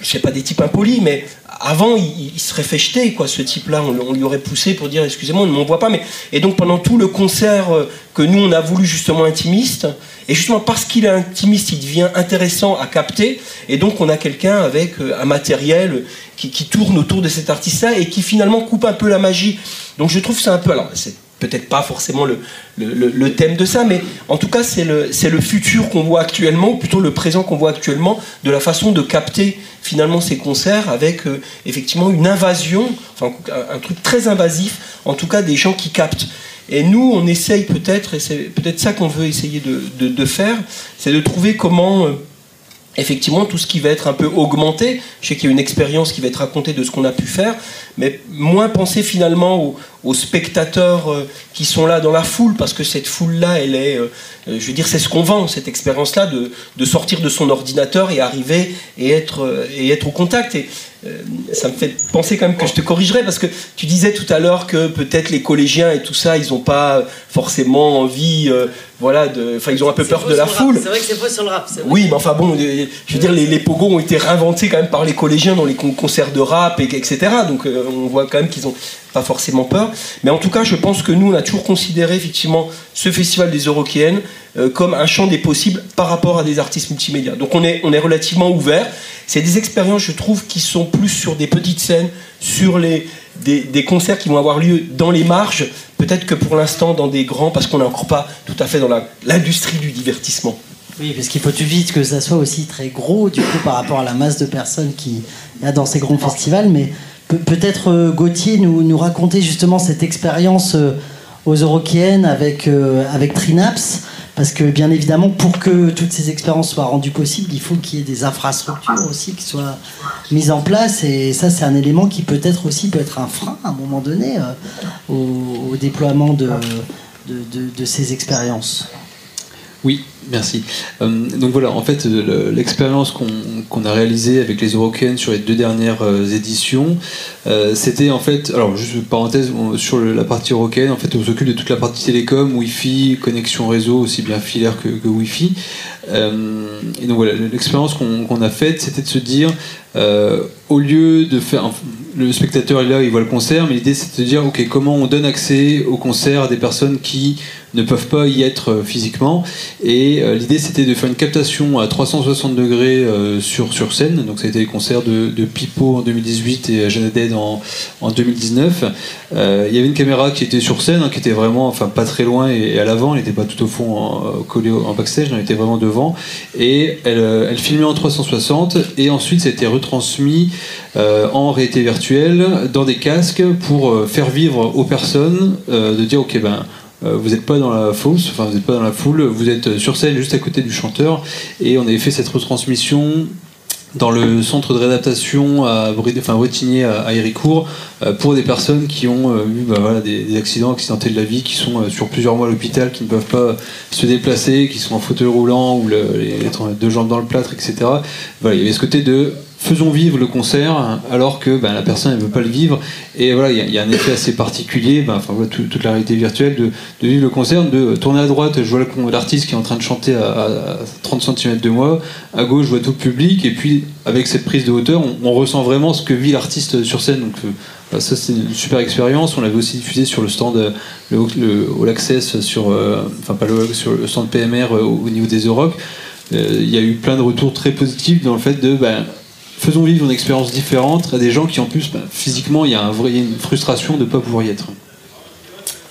[SPEAKER 5] je sais pas des types impolis, mais avant, il, serait fait jeter, quoi, ce type-là. On, lui aurait poussé pour dire, excusez-moi, on ne m'envoie pas. Mais... Et donc, pendant tout le concert euh, que nous, on a voulu justement intimiste, et justement parce qu'il est intimiste, il devient intéressant à capter. Et donc, on a quelqu'un avec euh, un matériel qui, qui, tourne autour de cet artiste-là et qui finalement coupe un peu la magie. Donc, je trouve ça un peu. Alors, c'est peut-être pas forcément le, thème de ça, mais en tout cas, c'est le, futur qu'on voit actuellement, ou plutôt le présent qu'on voit actuellement, de la façon de capter finalement ces concerts avec euh, effectivement une invasion, enfin un, truc très invasif, en tout cas des gens qui captent. Et nous, on essaye peut-être, et c'est peut-être ça qu'on veut essayer de, de, faire, c'est de trouver comment. Effectivement, tout ce qui va être un peu augmenté, je sais qu'il y a une expérience qui va être racontée de ce qu'on a pu faire, mais moins penser finalement aux, spectateurs euh, qui sont là dans la foule, parce que cette foule-là, elle est, euh, euh, je veux dire, c'est ce qu'on vend, cette expérience-là, de, sortir de son ordinateur et arriver et être, et être au contact. Ça me fait penser quand même que je te corrigerai, parce que tu disais tout à l'heure que peut-être les collégiens et tout ça, ils n'ont pas forcément envie, voilà, de, enfin, ils ont un peu peur de la foule.
[SPEAKER 1] C'est vrai que c'est faux sur le rap.
[SPEAKER 5] Oui, mais enfin bon, je veux dire, les, les pogos ont été réinventés quand même par les collégiens dans les concerts de rap, et, etc. Donc on voit quand même qu'ils ont pas forcément peur. Mais en tout cas, je pense que nous, on a toujours considéré effectivement ce festival des Eurokéennes euh, comme un champ des possibles par rapport à des artistes multimédia. Donc on est, on est relativement ouvert. C'est des expériences, je trouve, qui sont plus sur des petites scènes, sur les, des, concerts qui vont avoir lieu dans les marges, peut-être que pour l'instant dans des grands, parce qu'on n'est encore pas tout à fait dans l'industrie du divertissement.
[SPEAKER 1] Oui, parce qu'il faut tout vite que ça soit aussi très gros, du coup, par rapport à la masse de personnes qu'il y a dans ces grands festivals. Mais peut-être euh, Gauthier nous, raconter justement cette expérience euh, aux Eurokéennes avec, euh, avec Trinaps. Parce que bien évidemment, pour que toutes ces expériences soient rendues possibles, il faut qu'il y ait des infrastructures aussi qui soient mises en place. Et ça, c'est un élément qui peut-être aussi peut être un frein à un moment donné au, déploiement de, de, ces expériences.
[SPEAKER 6] Oui, merci. Euh, donc voilà, en fait, l'expérience qu'on a réalisée avec les Eurocaines sur les deux dernières euh, éditions, euh, c'était en fait, alors juste parenthèse, sur la partie Eurocaine, en fait, on s'occupe de toute la partie télécom, Wi-Fi, connexion réseau, aussi bien filaire que, que Wi-Fi. et donc voilà, l'expérience qu'on a faite, c'était de se dire, au lieu de faire, le spectateur est là, il voit le concert, mais l'idée c'est de dire, ok, comment on donne accès au concert à des personnes qui ne peuvent pas y être euh, physiquement. Et euh, l'idée c'était de faire une captation à 360 degrés euh, sur, sur scène. Donc ça a été les concerts de, de Pipo en 2018 et Jeanne en, en 2019. il y avait une caméra qui était sur scène, hein, qui était vraiment, enfin pas très loin et, à l'avant, elle n'était pas tout au fond collée en backstage, elle était vraiment devant. Et elle, elle filmait en 360 et ensuite ça a été retransmis en réalité virtuelle dans des casques pour faire vivre aux personnes, de dire ok ben vous n'êtes pas dans la fosse, enfin vous n'êtes pas dans la foule, vous êtes sur scène juste à côté du chanteur, et on avait fait cette retransmission dans le centre de réadaptation à enfin, à, Héricourt euh, pour des personnes qui ont euh, eu bah, des, accidents accidentés de la vie, qui sont sur plusieurs mois à l'hôpital, qui ne peuvent pas se déplacer, qui sont en fauteuil roulant ou les, deux jambes dans le plâtre, etc. Il y avait ce côté de faisons vivre le concert alors que ben, la personne ne veut pas le vivre. Et voilà, il y, a un effet assez particulier, ben, toute la réalité virtuelle, de, vivre le concert, de tourner à droite, je vois l'artiste qui est en train de chanter à, 30 cm de moi, à gauche, je vois tout le public, et puis avec cette prise de hauteur, on, ressent vraiment ce que vit l'artiste sur scène. Donc, euh, ça, c'est une super expérience. On l'avait aussi diffusé sur le stand, le, All Access, sur, euh, enfin, pas le, stand PMR euh, au, niveau des Europe. Il y a eu plein de retours très positifs dans le fait de. Ben, faisons vivre une expérience différente à des gens qui en plus bah, physiquement il y a un vrai, une frustration de ne pas pouvoir y être.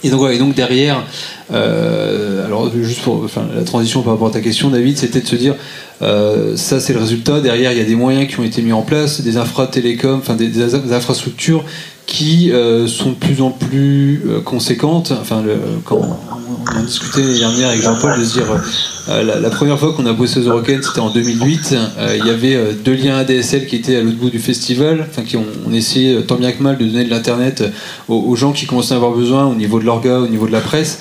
[SPEAKER 6] Et donc, donc derrière, euh, alors juste pour la transition par rapport à ta question, David, c'était de se dire, euh, ça c'est le résultat. Derrière, il y a des moyens qui ont été mis en place, des infra télécom, enfin des, infrastructures qui euh, sont de plus en plus conséquentes. Enfin, le, quand on a discuté l'année dernière avec Jean-Paul de se dire euh, la, première fois qu'on a bossé aux Eurocaines, c'était en 2008. Euh, il y avait euh, deux liens ADSL qui étaient à l'autre bout du festival. Enfin, qui ont, on essayait tant bien que mal de donner de l'internet aux, gens qui commençaient à avoir besoin au niveau de l'orga, au niveau de la presse.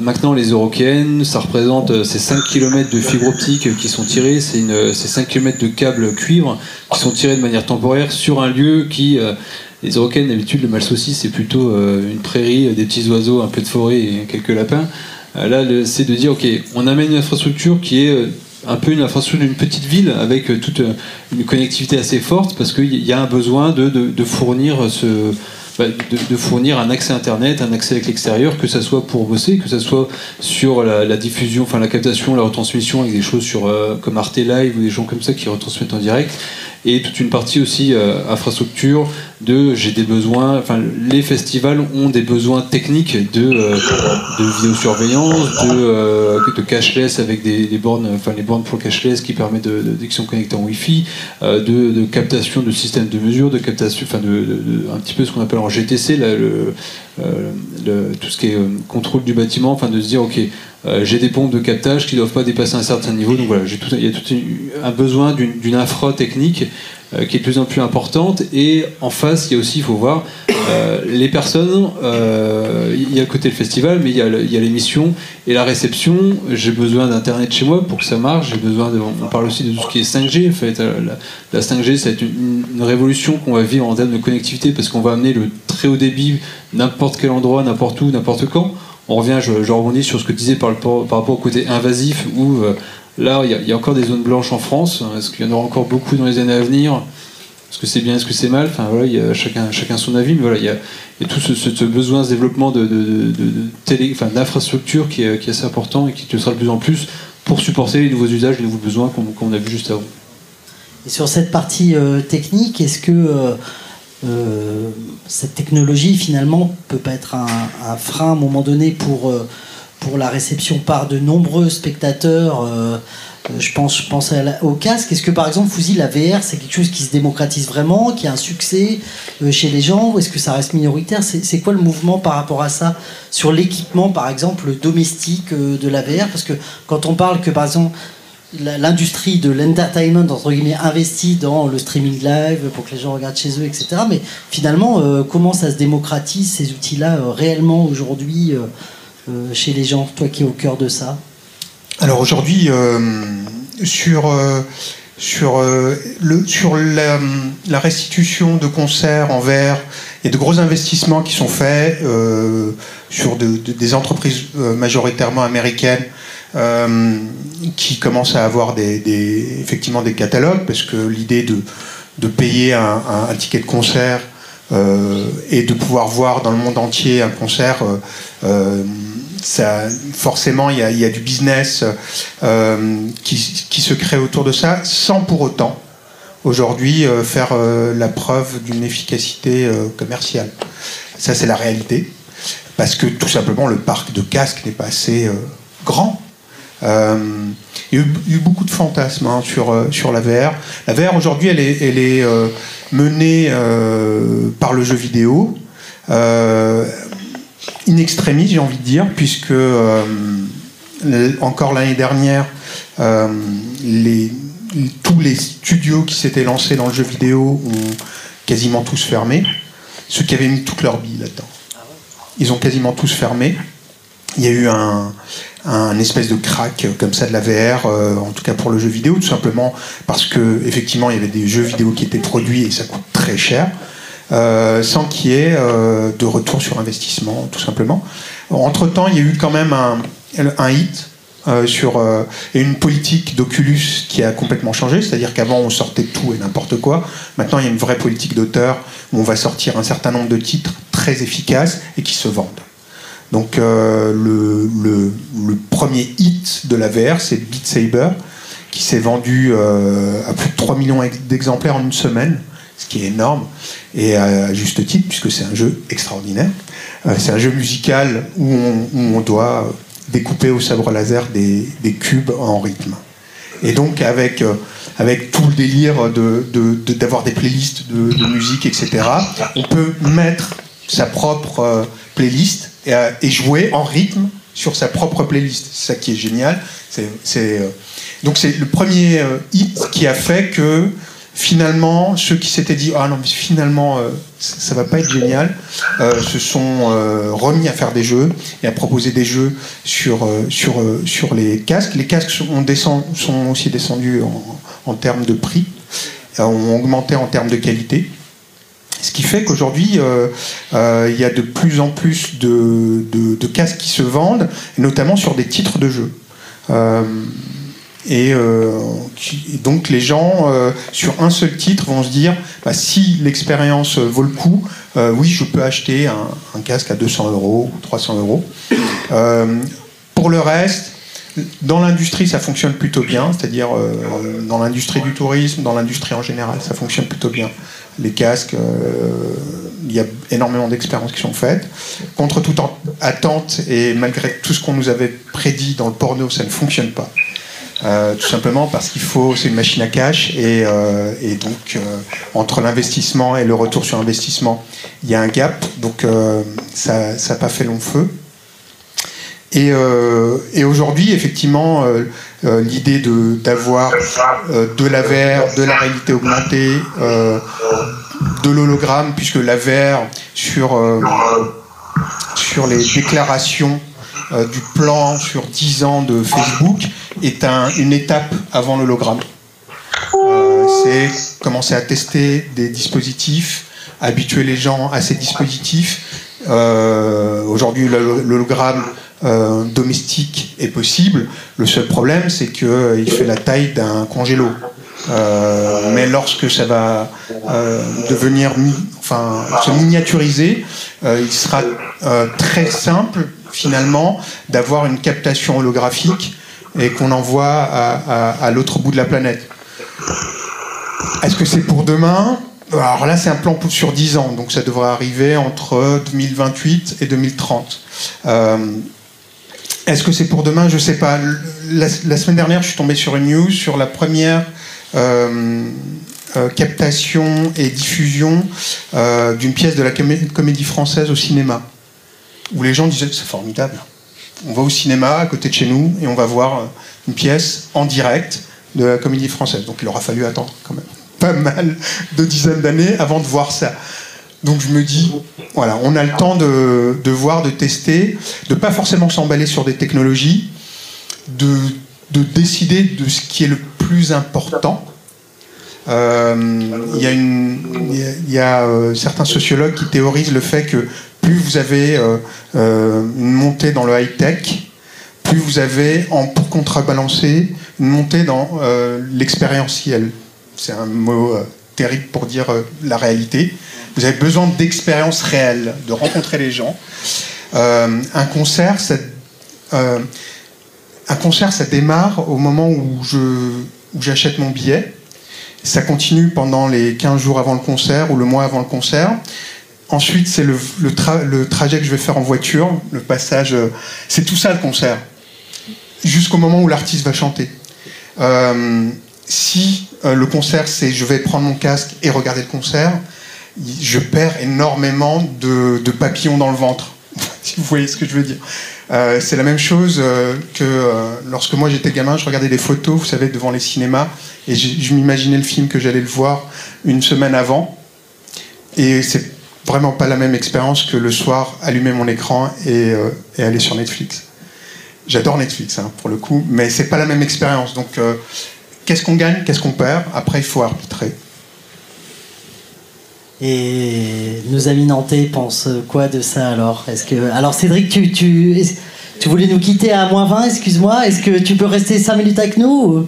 [SPEAKER 6] maintenant, les Eurocaines, ça représente ces 5 km de fibre optique qui sont tirés, c'est 5 km de câbles cuivre qui sont tirés de manière temporaire sur un lieu qui les Eurocaines, d'habitude, le mal saucisse, c'est plutôt une prairie, des petits oiseaux, un peu de forêt et quelques lapins. Euh, là, c'est de dire, ok, on amène une infrastructure qui est euh, un peu une infrastructure d'une petite ville avec euh, toute une connectivité assez forte parce qu'il y a un besoin de, fournir ce, bah, de, fournir un accès internet, un accès avec l'extérieur, que ce soit pour bosser, que ce soit sur la, diffusion, enfin la captation, la retransmission avec des choses sur, comme Arte Live ou des gens comme ça qui retransmettent en direct et toute une partie aussi euh, infrastructure de j'ai des besoins, enfin les festivals ont des besoins techniques de, euh, de vidéosurveillance, de, euh, de cashless avec des, bornes, enfin les bornes pour le cashless qui permettent de, de, qui sont connectées en Wi-Fi, de, de, captation de systèmes de mesure, de captation, enfin de, un petit peu ce qu'on appelle en GTC, là, le, tout ce qui est contrôle du bâtiment, enfin de se dire ok euh, j'ai des pompes de captage qui ne doivent pas dépasser un certain niveau. Donc voilà, il y a tout un besoin d'une infra technique euh, qui est de plus en plus importante. Et en face, il y a aussi, il faut voir, euh, les personnes, il y a le côté le festival, mais il y a l'émission et la réception. J'ai besoin d'Internet chez moi pour que ça marche. J'ai besoin de, on parle aussi de tout ce qui est 5G. En fait, la, 5G, ça va être une révolution qu'on va vivre en termes de connectivité parce qu'on va amener le très haut débit n'importe quel endroit, n'importe où, n'importe quand on revient, je, rebondis sur ce que tu disais par, rapport au côté invasif, où euh, là, il y, a encore des zones blanches en France. Est-ce qu'il y en aura encore beaucoup dans les années à venir? Est-ce que c'est bien, est-ce que c'est mal? Enfin y a chacun, son avis, mais voilà, il y a, tout ce, besoin, ce développement de, d'infrastructures qui, est assez important et qui le sera de plus en plus pour supporter les nouveaux usages, les nouveaux besoins qu'on, a vu juste avant.
[SPEAKER 1] Et sur cette partie euh, technique, est-ce que euh, euh, cette technologie finalement peut pas être un, frein à un moment donné pour, euh, pour la réception par de nombreux spectateurs. Euh, je pense, je au casque. Est-ce que par exemple, Fouzi, la VR, c'est quelque chose qui se démocratise vraiment, qui a un succès chez les gens, ou est-ce que ça reste minoritaire? C'est quoi le mouvement par rapport à ça Sur l'équipement, par exemple, domestique de la VR Parce que quand on parle que, par exemple, l'industrie de l'entertainment entre guillemets investit dans le streaming live pour que les gens regardent chez eux etc mais finalement euh, comment ça se démocratise ces outils là euh, réellement aujourd'hui euh, chez les gens toi qui es au cœur de ça?
[SPEAKER 3] Alors aujourd'hui, sur sur, le, sur la, restitution de concerts en verre et de gros investissements qui sont faits sur des entreprises majoritairement américaines qui commence à avoir des, effectivement des catalogues, parce que l'idée de, payer un, ticket de concert euh, et de pouvoir voir dans le monde entier un concert, euh, forcément il y, a, du business qui, se crée autour de ça, sans pour autant aujourd'hui faire la preuve d'une efficacité commerciale. Ça c'est la réalité, parce que tout simplement le parc de casques n'est pas assez grand euh, il y a eu beaucoup de fantasmes hein, sur, euh, sur la VR. La VR aujourd'hui, elle est, euh, menée par le jeu vidéo, in extremis, j'ai envie de dire, puisque encore l'année dernière, tous les studios qui s'étaient lancés dans le jeu vidéo ont quasiment tous fermé. Ceux qui avaient mis toute leur bille là-dedans. Ils ont quasiment tous fermé. Il y a eu un, un espèce de crack comme ça de la VR, euh, en tout cas pour le jeu vidéo, tout simplement parce que effectivement il y avait des jeux vidéo qui étaient produits et ça coûte très cher, euh, sans qu'il y ait euh, de retour sur investissement, tout simplement. Entre temps, il y a eu quand même un, un hit. sur et une politique d'Oculus qui a complètement changé, c'est-à-dire qu'avant on sortait tout et n'importe quoi. Maintenant il y a une vraie politique d'auteur où on va sortir un certain nombre de titres très efficaces et qui se vendent. Donc euh, le, premier hit de la VR, c'est Beat Saber, qui s'est vendu euh, à plus de 3 millions d'exemplaires en une semaine, ce qui est énorme, et à juste titre, puisque c'est un jeu extraordinaire. Euh, c'est un jeu musical où on, doit découper au sabre laser des, cubes en rythme. Et donc avec, avec tout le délire d'avoir de, des playlists de, de, musique, etc., on peut mettre sa propre playlist euh, et, jouer en rythme sur sa propre playlist. C'est ça qui est génial. C'est, euh, donc c'est le premier euh, hit qui a fait que finalement, ceux qui s'étaient dit ah non mais finalement ça, va pas être génial, se sont remis à faire des jeux et à proposer des jeux sur sur sur les casques. Les casques sont, descend, sont aussi descendus en, en termes de prix, ont augmenté en termes de qualité. Ce qui fait qu'aujourd'hui, euh, euh, il y a de plus en plus de, casques qui se vendent, notamment sur des titres de jeux. Euh, et, donc les gens, sur un seul titre, vont se dire, bah, si l'expérience vaut le coup, oui, je peux acheter un, un, casque à 200 euros ou 300 euros. pour le reste, dans l'industrie, ça fonctionne plutôt bien, c'est-à-dire dans l'industrie du tourisme, dans l'industrie en général, ça fonctionne plutôt bien les casques, euh, il y a énormément d'expériences qui sont faites. Contre toute attente et malgré tout ce qu'on nous avait prédit dans le porno, ça ne fonctionne pas. Euh, tout simplement parce qu'il faut, c'est une machine à cash et, euh, donc entre l'investissement et le retour sur investissement, il y a un gap, donc ça n'a pas fait long feu. Et, et aujourd'hui, effectivement, l'idée d'avoir de, la VR, de la réalité augmentée, de l'hologramme, puisque la VR, sur, euh, sur les déclarations euh, du plan sur 10 ans de Facebook, est une étape avant l'hologramme. Euh, c'est commencer à tester des dispositifs, habituer les gens à ces dispositifs. Aujourd'hui, l'hologramme domestique est possible. Le seul problème, c'est qu'il fait la taille d'un congélo. Euh, mais lorsque ça va euh, devenir, enfin, se miniaturiser, euh, il sera très simple finalement d'avoir une captation holographique et qu'on envoie à, l'autre bout de la planète. Est-ce que c'est pour demain? Alors là, c'est un plan sur 10 ans, donc ça devrait arriver entre 2028 et 2030. Est-ce que c'est pour demain? Je sais pas. La, la, semaine dernière, je suis tombé sur une news sur la première euh, euh, captation et diffusion euh, d'une pièce de la comédie française au cinéma, où les gens disaient c'est formidable. On va au cinéma à côté de chez nous et on va voir une pièce en direct de la comédie française. Donc il aura fallu attendre quand même pas mal de dizaines d'années avant de voir ça. Donc je me dis, voilà, on a le temps de, voir, de tester, de pas forcément s'emballer sur des technologies, de de décider de ce qui est le plus important. Euh, Il y a, euh, certains sociologues qui théorisent le fait que plus vous avez euh, une montée dans le high-tech, plus vous avez, en, pour contrebalancer, une montée dans l'expérientiel. C'est un mot terrible pour dire la réalité. Vous avez besoin d'expériences réelles, de rencontrer les gens. Euh, un concert, ça, euh, un concert, ça démarre au moment où je j'achète mon billet. Ça continue pendant les 15 jours avant le concert ou le mois avant le concert. Ensuite, c'est le, le, tra- le trajet que je vais faire en voiture, le passage. euh, c'est tout ça le concert. Jusqu'au moment où l'artiste va chanter. Si le concert, c'est je vais prendre mon casque et regarder le concert, je perds énormément de, papillons dans le ventre. si vous voyez ce que je veux dire. Euh, c'est la même chose euh, que euh, lorsque moi j'étais gamin, je regardais des photos, vous savez, devant les cinémas, et je, m'imaginais le film que j'allais le voir une semaine avant. Et c'est vraiment pas la même expérience que le soir allumer mon écran et, aller sur Netflix. J'adore Netflix hein, pour le coup, mais c'est pas la même expérience. Donc qu'est-ce qu'on gagne, qu'est-ce qu'on perd? Après, il faut arbitrer.
[SPEAKER 1] Et nos amis nantais pensent quoi de ça alors Est-ce que alors Cédric, tu tu tu voulais nous quitter à moins 20, excuse-moi. Est-ce que tu peux rester 5 minutes avec nous ou-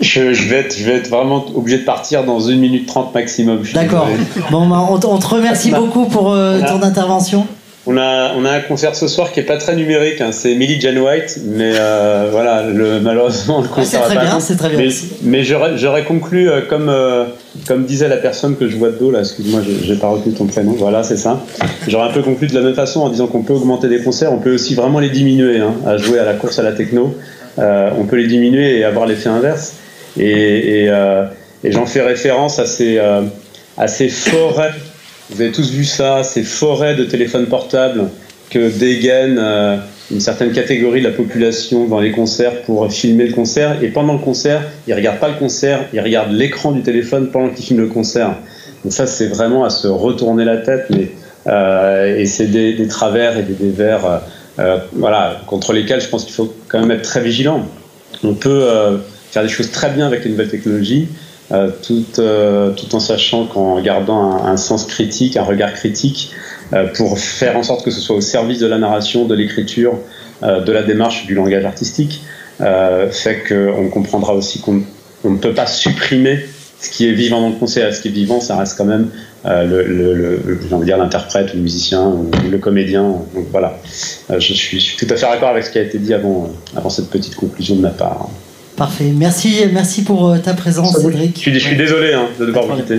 [SPEAKER 2] Je, je vais être, je vais être vraiment obligé de partir dans 1 minute 30 maximum.
[SPEAKER 1] D'accord. Bon, bah, on, te- on te remercie beaucoup pour euh, ton intervention.
[SPEAKER 2] On a, on a un concert ce soir qui est pas très numérique, hein, c'est Millie Jan White, mais euh, voilà, le, malheureusement le
[SPEAKER 1] Ah, c'est
[SPEAKER 2] concert
[SPEAKER 1] très bien, c'est très bien
[SPEAKER 2] Mais, j'aurais j'aurais conclu euh, comme, euh, comme disait la personne que je vois de dos là, excuse-moi, j'ai- pas retenu ton prénom, voilà, c'est ça. J'aurais un peu conclu de la même façon en disant qu'on peut augmenter des concerts, on peut aussi vraiment les diminuer, hein, à jouer à la course à la techno. On peut les diminuer et avoir l'effet inverse. Et, et, et j'en fais référence à ces, à ces forêts. Vous avez tous vu ça, ces forêts de téléphones portables que dégaine euh, une certaine catégorie de la population dans les concerts pour filmer le concert. Et pendant le concert, ils regardent pas le concert, ils regardent l'écran du téléphone pendant qu'ils filment le concert. Donc ça, c'est vraiment à se retourner la tête. Mais, euh, et c'est des, des travers et des dévers euh, euh, voilà, contre lesquels je pense qu'il faut quand même être très vigilant. On peut euh, faire des choses très bien avec les nouvelles technologies, euh, tout, euh, tout en sachant qu'en gardant un, sens critique, un regard critique, euh, pour faire en sorte que ce soit au service de la narration, de l'écriture, de la démarche, du langage artistique, fait qu'on comprendra aussi qu'on on ne peut pas supprimer ce qui est vivant dans le concert. Ce qui est vivant, ça reste quand même le, le, le- l'interprète, le musicien, le comédien. Voilà, je, suis, tout à fait d'accord avec ce qui a été dit avant cette petite conclusion de ma part.
[SPEAKER 1] Parfait. Merci, merci pour euh, ta présence, Cédric.
[SPEAKER 2] suis, je suis désolé hein, de devoir vous quitter.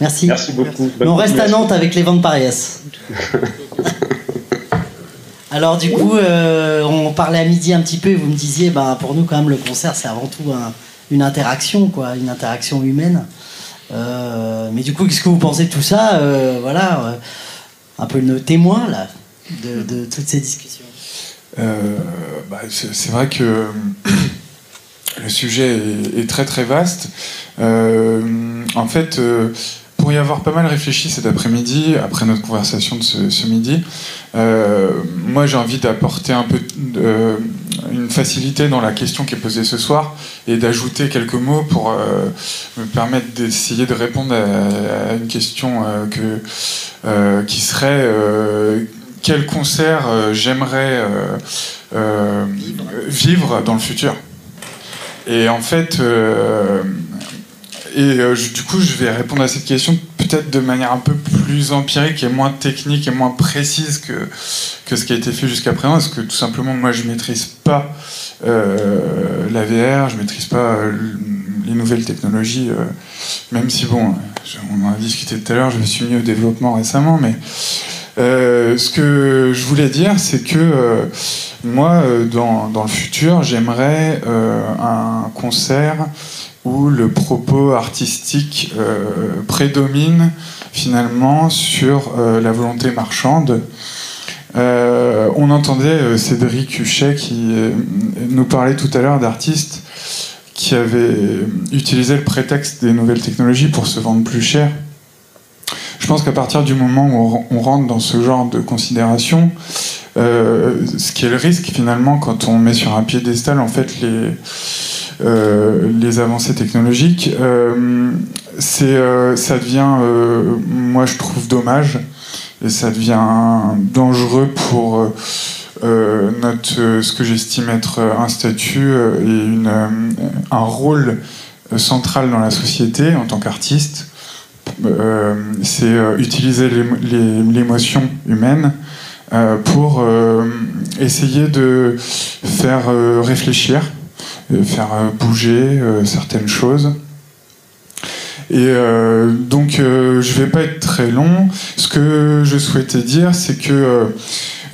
[SPEAKER 1] Merci.
[SPEAKER 2] Merci beaucoup.
[SPEAKER 1] Mais on reste à. Nantes avec les ventes Parias. Alors du coup, euh, on parlait à midi un petit peu et vous me disiez, bah, pour nous quand même le concert c'est avant tout un- une interaction, quoi, une interaction humaine. Euh, mais du coup, qu'est-ce que vous pensez de tout ça Euh, Voilà, euh, un peu nos témoins là de, de toutes ces discussions?
[SPEAKER 7] Euh, bah, c'est c'est vrai que le sujet est, très très vaste. Euh, en fait, euh, pour y avoir pas mal réfléchi cet après-midi, après notre conversation de ce, midi, euh, moi j'ai envie d'apporter un peu une facilité dans la question qui est posée ce soir et d'ajouter quelques mots pour me permettre d'essayer de répondre à, à une question que, qui serait quel concert j'aimerais vivre dans le futur? Et en fait, euh, et euh, je- du coup, je vais répondre à cette question peut-être de manière un peu plus empirique et moins technique et moins précise que, que ce qui a été fait jusqu'à présent, parce que tout simplement, moi, je maîtrise pas euh, la VR, je maîtrise pas euh, les nouvelles technologies, même si, bon, on en a discuté tout à l'heure, je me suis mis au développement récemment, mais ce que je voulais dire, c'est que moi, euh, dans, dans le futur, j'aimerais euh, un concert où le propos artistique euh, prédomine finalement sur la volonté marchande. On entendait Cédric Huchet qui nous parlait tout à l'heure d'artistes qui avaient utilisé le prétexte des nouvelles technologies pour se vendre plus cher. Je pense qu'à partir du moment où on rentre dans ce genre de considération, ce qui est le risque finalement quand on met sur un piédestal en fait les les avancées technologiques, c'est ça devient, moi je trouve dommage et ça devient dangereux pour euh, notre, euh, ce que j'estime être un statut euh, et une, un rôle central dans la société en tant qu'artiste. c'est utiliser l'émotion humaine pour essayer de faire réfléchir, faire bouger certaines choses. Et donc, je vais pas être très long. Ce que je souhaitais dire, c'est que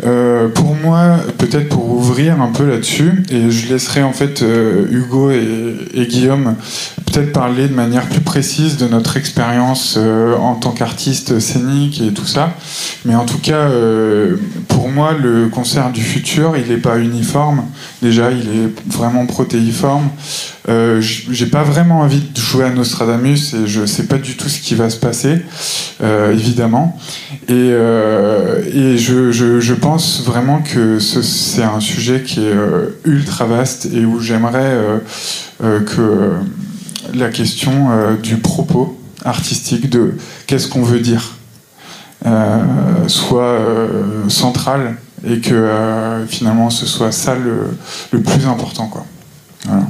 [SPEAKER 7] euh, pour moi, peut-être pour ouvrir un peu là-dessus, et je laisserai en fait euh, Hugo et, Guillaume peut-être parler de manière plus précise de notre expérience euh, en tant qu'artiste scénique et tout ça. Mais en tout cas, pour moi, le concert du futur, il n'est pas uniforme. Déjà, il est vraiment protéiforme. J'ai pas vraiment envie de jouer à Nostradamus et je sais pas du tout ce qui va se passer, évidemment. Et, je, pense vraiment que c'est un sujet qui est euh, ultra vaste et où j'aimerais euh, euh, que la question du propos artistique, de qu'est-ce qu'on veut dire, soit centrale et que finalement ce soit ça le, plus important. Quoi. Voilà.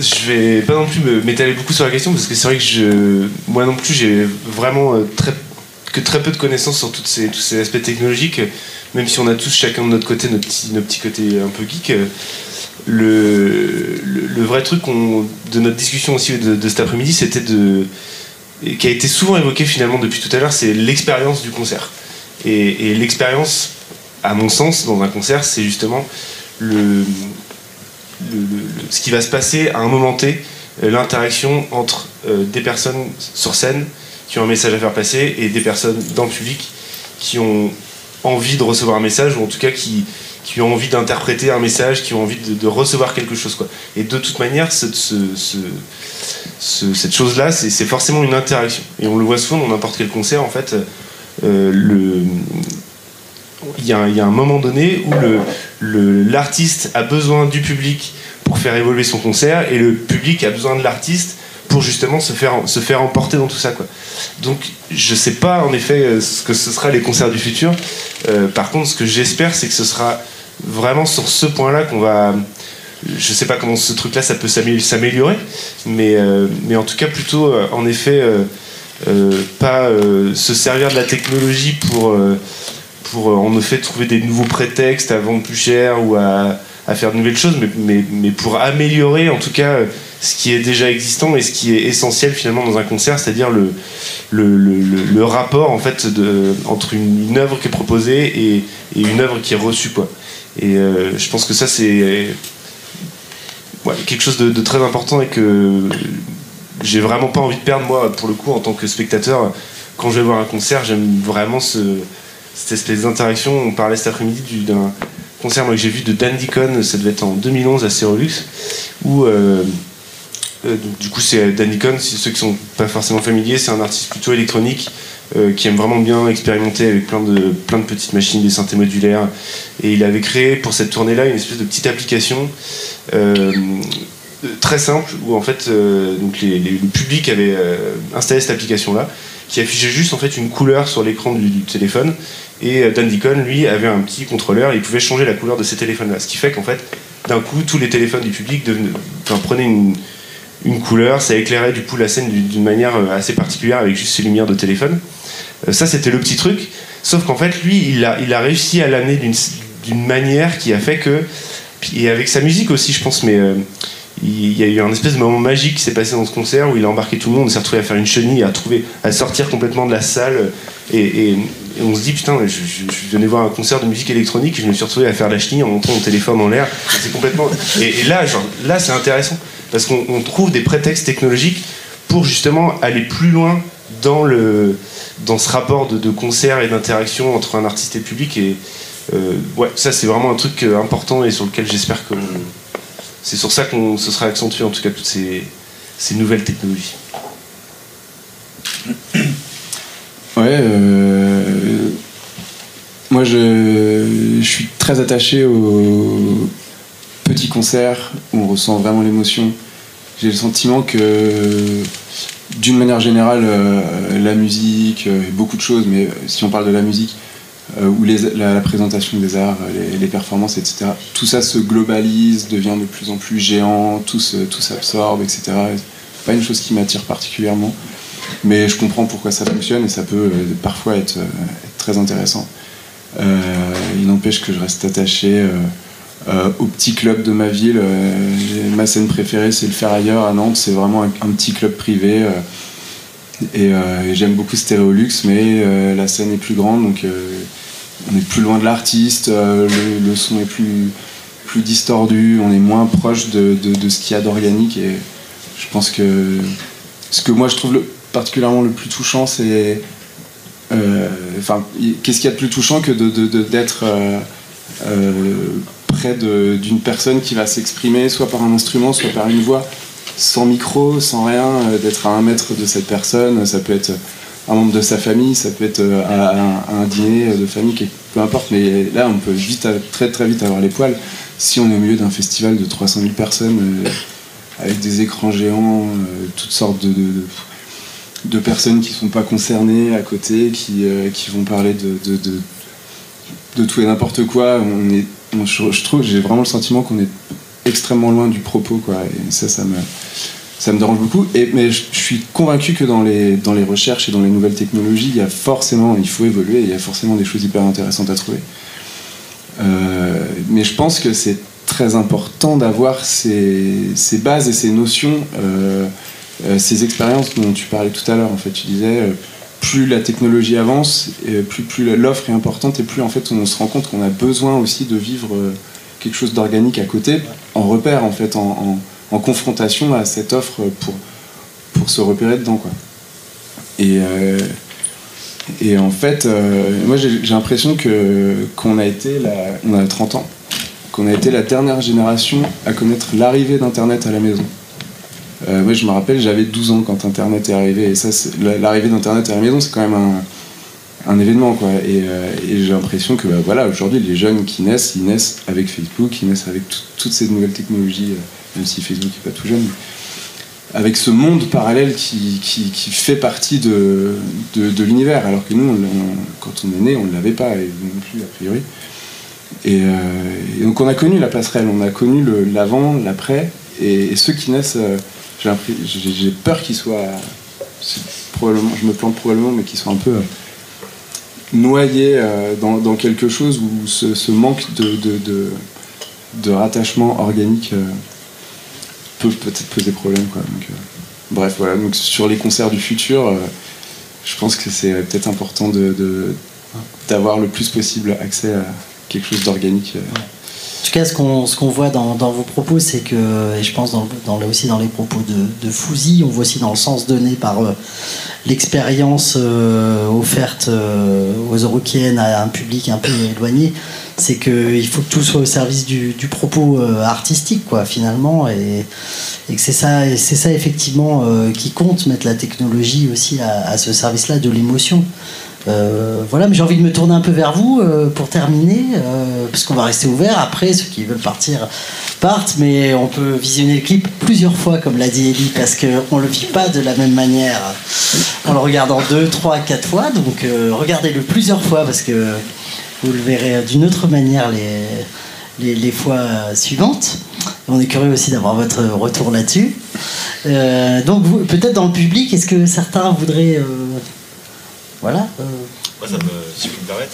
[SPEAKER 8] Je vais pas non plus m'étaler beaucoup sur la question parce que c'est vrai que je, moi non plus j'ai vraiment très que très peu de connaissances sur toutes ces, tous ces aspects technologiques, même si on a tous chacun de notre côté nos petits, nos petits côtés un peu geek. Le, vrai truc de notre discussion aussi de, cet après-midi, c'était de. qui a été souvent évoqué finalement depuis tout à l'heure, c'est l'expérience du concert. Et, l'expérience, à mon sens, dans un concert, c'est justement le, ce qui va se passer à un moment T, l'interaction entre euh, des personnes sur scène qui ont un message à faire passer et des personnes dans le public qui ont envie de recevoir un message ou en tout cas qui, qui ont envie d'interpréter un message, qui ont envie de, recevoir quelque chose. Quoi. Et de toute manière, ce, cette chose-là, c'est forcément une interaction. Et on le voit souvent dans n'importe quel concert, en fait. Euh, le, il y, a un, y, a un moment donné où l'artiste a besoin du public pour faire évoluer son concert et le public a besoin de l'artiste pour justement se faire, se faire emporter dans tout ça. Quoi. Donc je sais pas en effet euh, ce que ce sera les concerts du futur. Euh, par contre, ce que j'espère, c'est que ce sera vraiment sur ce point-là qu'on va. Je sais pas comment ce truc-là ça peut s'améliorer, mais, euh, mais en tout cas plutôt en effet pas se servir de la technologie pour, pour en effet trouver des nouveaux prétextes à vendre plus cher ou à, faire de nouvelles choses, mais, mais pour améliorer en tout cas ce qui est déjà existant et ce qui est essentiel finalement dans un concert, c'est-à-dire le, rapport en fait entre une, œuvre qui est proposée et, une œuvre qui est reçue. Et euh, je pense que ça c'est quelque chose de, très important et que j'ai vraiment pas envie de perdre moi pour le coup en tant que spectateur. Quand je vais voir un concert, j'aime vraiment ce, cette espèce d'interaction. On parlait cet après-midi d'un concert que j'ai vu de Dan Deacon, ça devait être en 2011 à Cérolux, où euh, euh, du coup, c'est Danny Cohn, ceux qui sont pas forcément familiers, c'est un artiste plutôt électronique euh, qui aime vraiment bien expérimenter avec plein de, plein de petites machines, des synthés modulaires. Et il avait créé pour cette tournée-là une espèce de petite application euh, très simple où en fait donc le public avait installé cette application-là qui affichait juste en fait une couleur sur l'écran du, téléphone. Et Danny Cohn, lui, avait un petit contrôleur et il pouvait changer la couleur de ces téléphones-là. Ce qui fait qu'en fait, d'un coup, tous les téléphones du public prenaient une une couleur, ça éclairait du coup la scène d'une manière euh, assez particulière avec juste ses lumières de téléphone. Euh, ça c'était le petit truc, sauf qu'en fait lui il a, réussi à l'amener d'une manière qui a fait que, et avec sa musique aussi je pense, mais euh, il y a eu un espèce de moment magique qui s'est passé dans ce concert où il a embarqué tout le monde, on s'est retrouvé à faire une chenille, à, trouver, à sortir complètement de la salle et, on se dit putain je, je, venais voir un concert de musique électronique et je me suis retrouvé à faire la chenille en montrant mon téléphone en l'air. C'est complètement et, là là c'est intéressant parce qu'on trouve des prétextes technologiques pour justement aller plus loin dans, le, dans ce rapport de, concert et d'interaction entre un artiste et public. Et euh, ouais, ça c'est vraiment un truc euh, important et sur lequel j'espère que c'est sur ça qu'on se sera accentué en tout cas toutes ces, ces nouvelles technologies.
[SPEAKER 9] Ouais, euh, moi, je, je suis très attaché aux petits concerts où on ressent vraiment l'émotion. J'ai le sentiment que, d'une manière générale, euh, la musique, euh, beaucoup de choses, mais si on parle de la musique, euh, ou la, présentation des arts, les, performances, etc., tout ça se globalise, devient de plus en plus géant, tout tout s'absorbe, etc. Pas une chose qui m'attire particulièrement, mais je comprends pourquoi ça fonctionne et ça peut euh, parfois être, euh, très intéressant. Euh, il n'empêche que je reste attaché euh, au petit club de ma ville. Euh, ma scène préférée, c'est le Ferrailleur à Nantes. C'est vraiment un, petit club privé. euh, et, j'aime beaucoup Stéréolux, mais la scène est plus grande, donc on est plus loin de l'artiste. le, son est plus, plus distordu. On est moins proche de, de- ce qu'il y a d'organique. Et je pense que ce que moi je trouve particulièrement le plus touchant, c'est enfin, qu'est-ce qu'il y a de plus touchant que d'être près d'une personne qui va s'exprimer soit par un instrument, soit par une voix, sans micro, sans rien, euh, d'être à un mètre de cette personne. Ça peut être un membre de sa famille, ça peut être euh, à, un, dîner de famille, peu importe. Mais là, on peut vite, euh, très très vite avoir les poils si on est au milieu d'un festival de 300 000 personnes avec des écrans géants, toutes sortes de, personnes qui sont pas concernées à côté, qui, vont parler de, tout et n'importe quoi. Je, trouve, j'ai vraiment le sentiment qu'on est extrêmement loin du propos, quoi. Et ça, ça me, ça me dérange beaucoup. Et, mais je, suis convaincu que dans les, dans les recherches et dans les nouvelles technologies, il y a forcément, il faut évoluer, il y a forcément des choses hyper intéressantes à trouver. Euh, mais je pense que c'est très important d'avoir ces, bases et ces notions, euh, euh, ces expériences dont tu parlais tout à l'heure. En fait, tu disais, plus la technologie avance, plus, l'offre est importante, et plus en fait on se rend compte qu'on a besoin aussi de vivre euh, quelque chose d'organique à côté, en repère en fait, en, confrontation à cette offre pour, se repérer dedans. Euh, et en fait, euh, moi j'ai l'impression qu'on a 30 ans, qu'on a été la dernière génération à connaître l'arrivée d'Internet à la maison. Euh, moi je me rappelle, j'avais 12 ans quand Internet est arrivé, et ça, l'arrivée d'Internet à la maison, c'est quand même un, événement, quoi. Et, euh, et j'ai l'impression que, bah, voilà, aujourd'hui, les jeunes qui naissent, ils naissent avec Facebook, ils naissent avec tout- toutes ces nouvelles technologies, euh, même si Facebook n'est pas tout jeune, avec ce monde parallèle qui, fait partie de, l'univers, alors que nous, quand on est né, on ne l'avait pas, et non plus, a priori. Et, euh, donc on a connu la passerelle, on a connu l'avant, l'après, et, ceux qui naissent, euh, j'ai peur qu'ils soient, c'est probablement, je me plante probablement, mais qu'ils soient un peu euh, noyés euh, dans, quelque chose où ce, manque de, rattachement organique euh, peut peut-être poser problème. Bref, voilà. Donc, sur les concerts du futur, je pense que c'est peut-être important d'avoir le plus possible accès à quelque chose d'organique.
[SPEAKER 1] En tout cas, ce qu'on voit dans, dans vos propos, c'est que, et je pense dans, là aussi dans les propos de, de Fouzi, on voit aussi dans le sens donné par euh, l'expérience euh, offerte euh, aux Eurokéennes à un public un peu éloigné, c'est qu'il faut que tout soit au service du, propos artistique, quoi, finalement, et, et que c'est ça, ça effectivement qui compte, mettre la technologie aussi à ce service-là de l'émotion. Euh, voilà, mais j'ai envie de me tourner un peu vers vous euh, pour terminer, euh, parce qu'on va rester ouvert. Après, ceux qui veulent partir partent, mais on peut visionner le clip plusieurs fois, comme l'a dit Ellie, parce qu'on ne le vit pas de la même manière. On le regarde en deux, trois, quatre fois, donc regardez-le plusieurs fois, parce que vous le verrez d'une autre manière les, fois suivantes. On est curieux aussi d'avoir votre retour là-dessus. Donc, peut-être dans le public, est-ce que certains voudraient. Euh, voilà. euh,
[SPEAKER 10] Moi, ça me, si je peux me permettre.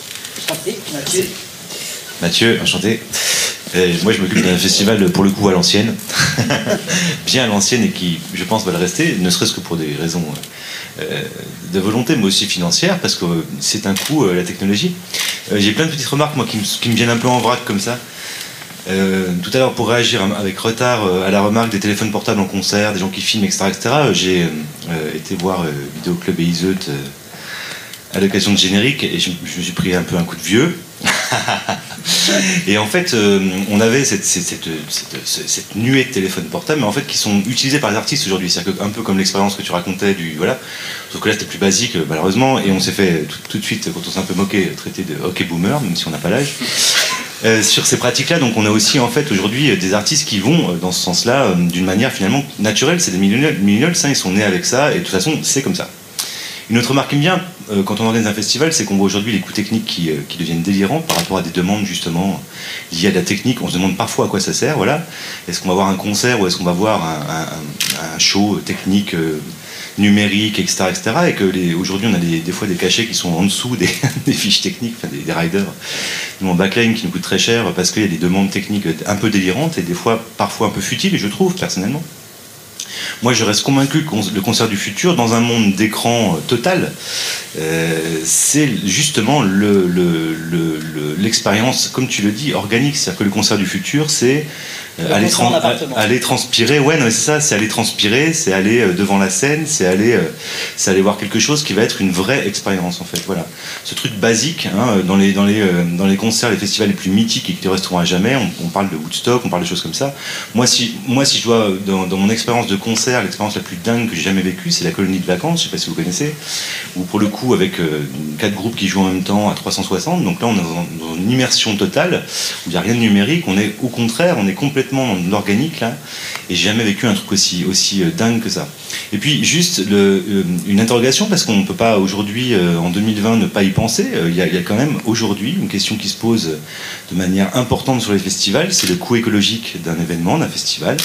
[SPEAKER 1] Mathieu.
[SPEAKER 10] Mathieu, enchanté. Euh, moi, je m'occupe d'un festival pour le coup à l'ancienne, bien à l'ancienne et qui, je pense, va le rester, ne serait-ce que pour des raisons euh, de volonté, mais aussi financières, parce que euh, c'est un coût, euh, la technologie. Euh, J'ai plein de petites remarques, moi, qui me, qui me viennent un peu en vrac comme ça. Euh, tout à l'heure, pour réagir avec retard euh, à la remarque des téléphones portables en concert, des gens qui filment, etc., etc., euh, j'ai euh, été voir euh, Vidéo Club et Iseut euh, à l'occasion de générique et je, je me suis pris un peu un coup de vieux. Et en fait, euh, on avait cette, cette, cette, cette- nuée de téléphones portables, mais en fait qui sont utilisés par les artistes aujourd'hui. C'est-à-dire un peu comme l'expérience que tu racontais du voilà. Sauf que là, c'était plus basique, euh, malheureusement, et on s'est fait tout, tout de suite, quand on s'est un peu moqué, traiter de hockey boomer, même si on n'a pas l'âge. Euh, sur ces pratiques-là, donc on a aussi en fait aujourd'hui euh, des artistes qui vont euh, dans ce sens-là euh, d'une manière finalement naturelle. C'est des millennials, millennials, hein, ils sont nés avec ça, et de toute façon, c'est comme ça. Une autre remarque qui me vient euh, quand on organise un festival, c'est qu'on voit aujourd'hui les coûts techniques qui, euh, qui deviennent délirants par rapport à des demandes justement liées à la technique. On se demande parfois à quoi ça sert. Voilà. Est-ce qu'on va voir un concert ou est-ce qu'on va voir un, show technique euh, numérique, etc., etc. Et que aujourd'hui on a des, fois des cachets qui sont en dessous des, des fiches techniques, enfin, des, des riders, nous en backline qui nous coûtent très cher parce qu'il y a des demandes techniques un peu délirantes et des fois parfois un peu futiles, je trouve personnellement. Moi, je reste convaincu que le concert du futur, dans un monde d'écran euh, total, euh, c'est justement le- le- le- le- l'expérience, comme tu le dis, organique. C'est-à-dire que le concert du futur, c'est aller,
[SPEAKER 1] en
[SPEAKER 10] tran-
[SPEAKER 1] appartement.
[SPEAKER 10] aller transpirer. Ouais, non, c'est ça, c'est aller transpirer, c'est aller euh, devant la scène, c'est aller, euh, c'est aller voir quelque chose qui va être une vraie expérience, en fait. Voilà. Ce truc basique, hein, dans, les, dans, les, euh, dans les concerts, les festivals les plus mythiques et qui resteront à jamais, on, on parle de Woodstock, on parle de choses comme ça. Moi, si, moi, si je dois, dans, dans mon expérience de concert, l'expérience la plus dingue que j'ai jamais vécue, c'est la colonie de vacances, je sais pas si vous connaissez, où pour le coup, avec euh, quatre groupes qui jouent en même temps à 360, donc là, on est dans, dans une immersion totale, où il n'y a rien de numérique, on est au contraire, on est complètement de l'organique, là, et j'ai jamais vécu un truc aussi, euh, dingue que ça. Et puis, juste euh, une interrogation, parce qu'on ne peut pas aujourd'hui, euh, en 2020, ne pas y penser, il y, a- quand même aujourd'hui une question qui se pose de manière importante sur les festivals, c'est le coût écologique d'un événement, d'un festival.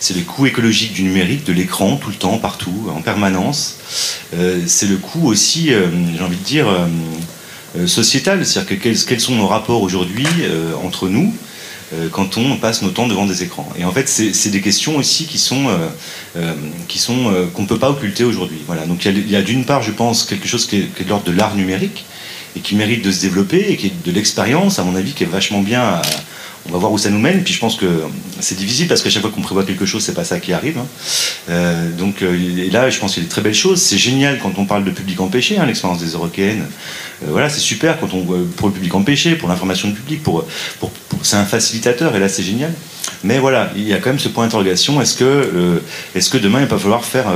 [SPEAKER 10] C'est le coût écologique du numérique, de l'écran, tout le temps, partout, en permanence. C'est le coût aussi, j'ai envie de dire, sociétal. C'est-à-dire que quels, sont nos rapports aujourd'hui entre nous? Quand on passe nos temps devant des écrans. Et en fait, c'est des questions aussi qui sont euh, euh, qui sont euh, qu'on ne peut pas occulter aujourd'hui. Voilà. Donc il y a, il y a d'une part, je pense, quelque chose qui est, qui est de l'ordre de l'art numérique et qui mérite de se développer et qui est de l'expérience, à mon avis, qui est vachement bien. à- on va voir où ça nous mène. Puis je pense que c'est difficile parce qu'à chaque fois qu'on prévoit quelque chose, c'est pas ça qui arrive. hein. Euh, donc euh, et là, je pense qu'il y a des très belles choses. C'est génial quand on parle de public empêché, hein, l'expérience des Européennes. Euh, voilà, c'est super quand on pour le public empêché, pour l'information du public, pour, c'est un facilitateur et là c'est génial. Mais voilà, il y a quand même ce point d'interrogation. Est-ce que euh, est-ce que demain il va falloir faire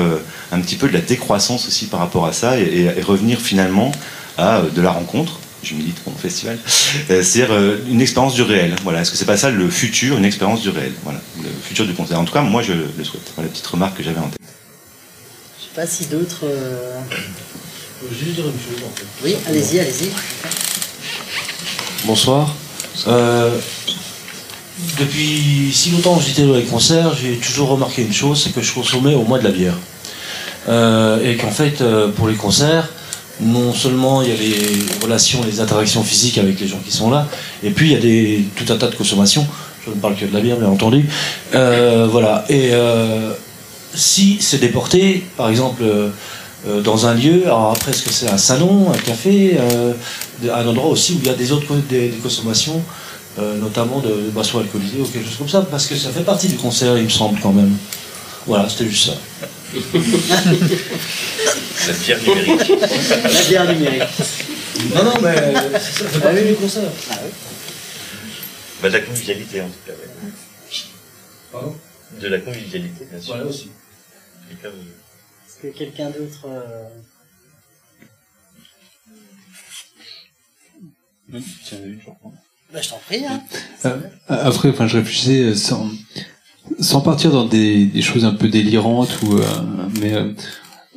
[SPEAKER 10] un petit peu de la décroissance aussi par rapport à ça et, et- revenir finalement à de la rencontre? Je milite pour mon festival, Euh, c'est-à-dire euh, une expérience du réel. Voilà, est-ce que c'est pas ça le futur, une expérience du réel, voilà, le futur du concert. En tout cas, moi je le souhaite. Voilà la petite remarque que j'avais en tête.
[SPEAKER 1] Je sais pas si d'autres. euh,
[SPEAKER 11] Juste dire une chose en fait.
[SPEAKER 1] Oui, allez-y, allez-y.
[SPEAKER 11] Bonsoir. Euh, depuis si longtemps que j'étais dans les concerts, j'ai toujours remarqué une chose, c'est que je consommais au moins de la bière. Euh, et qu'en fait, euh, pour les concerts, non seulement il y a les relations, les interactions physiques avec les gens qui sont là, et puis il y a des, tout un tas de consommations. Je ne parle que de la bière, bien entendu. Euh, voilà. Et euh, si c'est déporté, par exemple, euh, dans un lieu, alors après, est-ce que c'est un salon, un café, un endroit aussi où il y a des autres des, consommations, notamment de, de boissons alcoolisées ou quelque chose comme ça, parce que ça fait partie du concert, il me semble quand même. Voilà, c'était juste ça.
[SPEAKER 10] La bière numérique.
[SPEAKER 1] La bière numérique.
[SPEAKER 11] Non, non, mais ça fait partie du concert.
[SPEAKER 10] Bah, de la convivialité en tout cas. ouais.
[SPEAKER 11] Pardon?
[SPEAKER 10] De la convivialité, bien sûr.
[SPEAKER 11] Voilà aussi.
[SPEAKER 1] Est-ce que quelqu'un d'autre. euh, Bah, je t'en prie, hein.
[SPEAKER 6] Euh, après, enfin, je réfléchissais euh, sans, partir dans des, des choses un peu délirantes ou, euh, mais euh,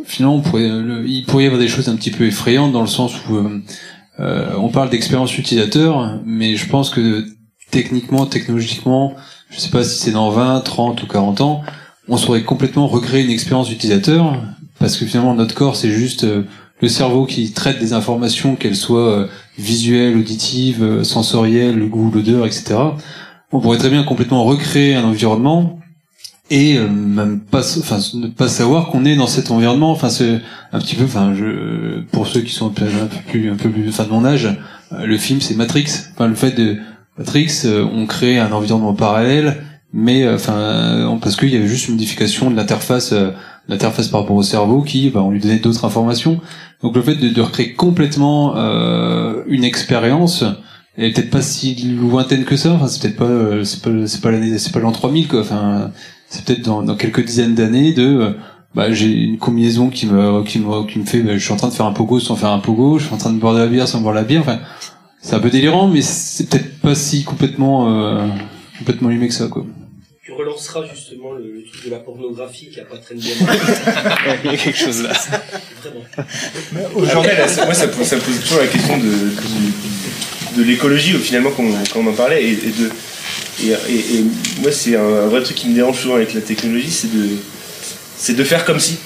[SPEAKER 6] finalement, on pourrait, il pourrait y avoir des choses un petit peu effrayantes dans le sens où euh, euh, on parle d'expérience utilisateur, mais je pense que techniquement, technologiquement, je sais pas si c'est dans 20, 30 ou 40 ans, on saurait complètement recréer une expérience utilisateur parce que finalement notre corps c'est juste euh, le cerveau qui traite des informations, qu'elles soient euh, visuelles, auditives, sensorielles, le goût, l'odeur, etc. On pourrait très bien complètement recréer un environnement et euh, même pas, enfin, ne pas savoir qu'on est dans cet environnement. Enfin, c'est un petit peu, enfin, je, pour ceux qui sont un peu plus, un peu plus, enfin, de mon âge, euh, le film c'est Matrix. Enfin, le fait de Matrix, euh, on crée un environnement parallèle, mais euh, enfin, parce qu'il y avait juste une modification de l'interface, l'interface par rapport au cerveau qui, bah, on lui donnait d'autres informations. Donc le fait de, de recréer complètement euh, une expérience, est peut-être pas si lointaine que ça. Enfin, c'est peut-être pas, euh, c'est pas, c'est pas l'année, c'est pas l'an 3000 quoi. Enfin, c'est peut-être dans, quelques dizaines d'années de, euh, bah, j'ai une combinaison qui me, qui me, qui me fait, bah, je suis en train de faire un pogo sans faire un pogo, je suis en train de boire de la bière sans boire la bière. Enfin, c'est un peu délirant, mais c'est peut-être pas si complètement, euh, complètement allumé que ça quoi.
[SPEAKER 5] Tu relanceras justement le, le truc de la pornographie qui a pas très bien.
[SPEAKER 8] Il y a quelque chose là.
[SPEAKER 5] Vraiment.
[SPEAKER 8] Aujourd'hui, là, moi, ça, pose- ça pose toujours la question de, de, de l'écologie, finalement, quand on, quand on en parlait. Et, et de, et, et- et moi, c'est un, un vrai truc qui me dérange souvent avec la technologie, c'est de, c'est de faire comme si.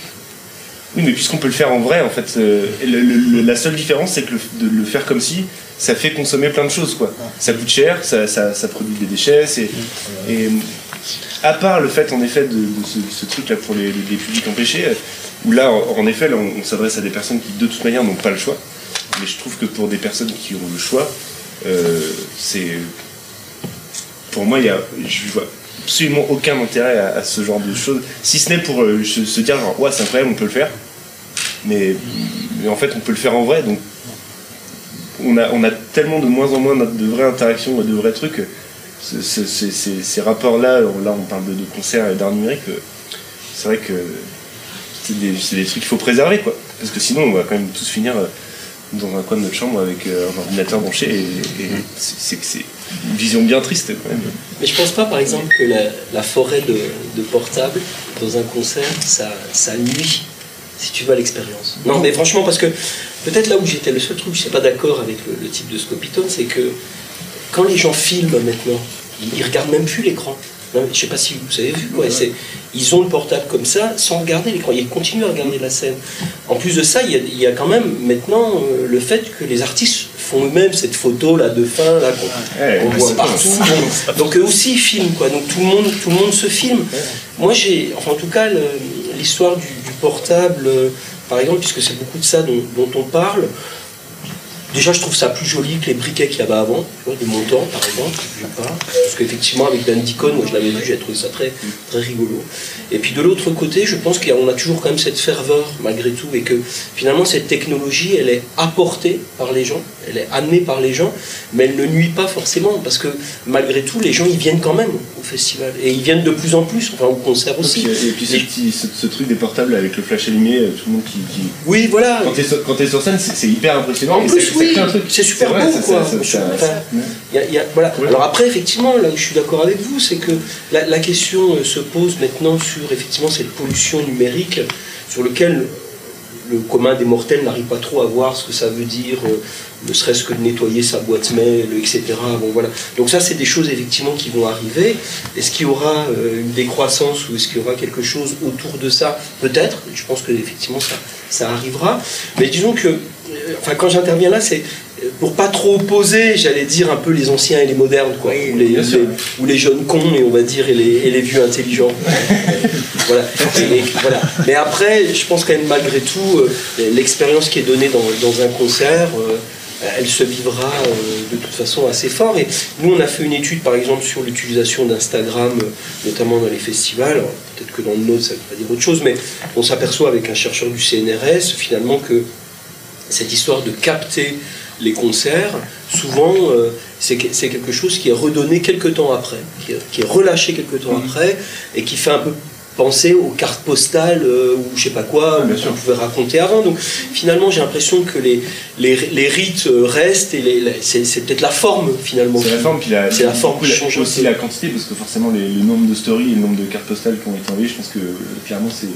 [SPEAKER 8] Oui, mais puisqu'on peut le faire en vrai, en fait, euh, et le- le- la seule différence, c'est que le, de le faire comme si, ça fait consommer plein de choses, quoi. Ça coûte cher, ça, ça, ça produit des déchets, et à part le fait, en effet, de, ce, truc-là pour les, publics empêchés, euh, où là, en, effet, là, on, s'adresse à des personnes qui, de toute manière, n'ont pas le choix. Mais je trouve que pour des personnes qui ont le choix, euh, c'est. Pour moi, il y a, je vois absolument aucun intérêt à, ce genre de choses, si ce n'est pour euh, se, dire, genre, ouais, c'est incroyable, on peut le faire. Mais, en fait, on peut le faire en vrai, donc on a, on a tellement de moins en moins de, vraies interactions, de vrais trucs. Que ce- ce- ces- ces- ces rapports-là, là on parle de, de concerts et d'art numérique, euh, c'est vrai que c'est des, c'est des trucs qu'il faut préserver, quoi. Parce que sinon, on va quand même tous finir euh, dans un coin de notre chambre avec euh, un ordinateur branché, et, et c'est- c'est c'est une vision bien triste, quand même.
[SPEAKER 5] Mais je pense pas, par exemple, que la, la forêt de, de portable dans un concert, ça, ça nuit, si tu veux, à l'expérience. Non, mais franchement, parce que peut-être là où j'étais, le seul truc où je suis pas d'accord avec le, le type de Scopitone, c'est que quand les gens filment maintenant, ils, ils regardent même plus l'écran. Je sais pas si vous avez vu, c'est- Ils ont le portable comme ça, sans regarder l'écran. Ils continuent à regarder la scène. En plus de ça, il y a, il y a quand même maintenant euh, le fait que les artistes font eux-mêmes cette photo là de fin là qu'on
[SPEAKER 8] Ouais,
[SPEAKER 5] voit partout.
[SPEAKER 8] bon.
[SPEAKER 5] Donc, eux aussi ils filment quoi. Donc tout le monde, tout le monde se filme. Moi j'ai, enfin en tout cas l'histoire du, du portable, euh, par exemple, puisque c'est beaucoup de ça dont, dont on parle. Déjà, je trouve ça plus joli que les briquets qu'il y avait avant, tu des montants, par exemple. Parce qu'effectivement, avec Dan Deacon, moi je l'avais vu, j'ai trouvé ça très, très rigolo. Et puis de l'autre côté, je pense qu'on a toujours quand même cette ferveur, malgré tout, et que finalement, cette technologie, elle est apportée par les gens, elle est amenée par les gens, mais elle ne nuit pas forcément, parce que malgré tout, les gens, ils viennent quand même au festival. Et ils viennent de plus en plus, enfin au concert aussi.
[SPEAKER 8] Et puis, et puis ce, petit- ce- ce truc des portables avec le flash allumé, euh, tout le monde qui. qui-
[SPEAKER 5] Oui, voilà.
[SPEAKER 8] Quand quand t'es sur scène, c'est hyper impressionnant.
[SPEAKER 5] En plus, oui, c'est super beau, quoi. voilà. Alors après, effectivement, là où je suis d'accord avec vous, c'est que la, la question euh, se pose maintenant sur effectivement cette pollution numérique, sur lequel le commun des mortels n'arrive pas trop à voir ce que ça veut dire, euh, ne serait-ce que de nettoyer sa boîte mail, etc. Bon, voilà. Donc ça, c'est des choses effectivement qui vont arriver. Est-ce qu'il y aura euh, une décroissance ou est-ce qu'il y aura quelque chose autour de ça? Peut-être. Je pense que effectivement ça, ça arrivera. Mais disons que, euh, enfin, quand j'interviens là, c'est euh, pour pas trop opposer, j'allais dire un peu les anciens et les modernes, quoi, ou, les,
[SPEAKER 8] bien sûr.
[SPEAKER 5] les- ou les jeunes cons, et on va dire, et les, et les vieux intelligents. voilà. Et- voilà. Mais après, je pense quand même malgré tout, l'expérience qui est donnée dans, dans un concert, euh, elle se vivra euh, de toute façon assez fort. Et nous, on a fait une étude, par exemple, sur l'utilisation d'Instagram, euh, notamment dans les festivals. Peut-être que dans le nôtre, ça ne veut pas dire autre chose, mais on s'aperçoit avec un chercheur du CNRS, finalement, que cette histoire de capter les concerts, souvent, euh, c'est quelque chose qui est redonné quelques temps après, qui est, qui est relâché quelques temps après, et qui fait un peu penser aux cartes postales euh, ou je sais pas quoi, où on pouvait raconter avant. Donc finalement, j'ai l'impression que les, les, les rites euh, restent, et les- les- c'est c'est peut-être la forme finalement.
[SPEAKER 8] C'est la forme, puis la,
[SPEAKER 5] C'est la forme qui change
[SPEAKER 8] aussi la quantité, parce que forcément les- le nombre de stories et le nombre de cartes postales qui ont été envoyées, je pense que euh, clairement c'est.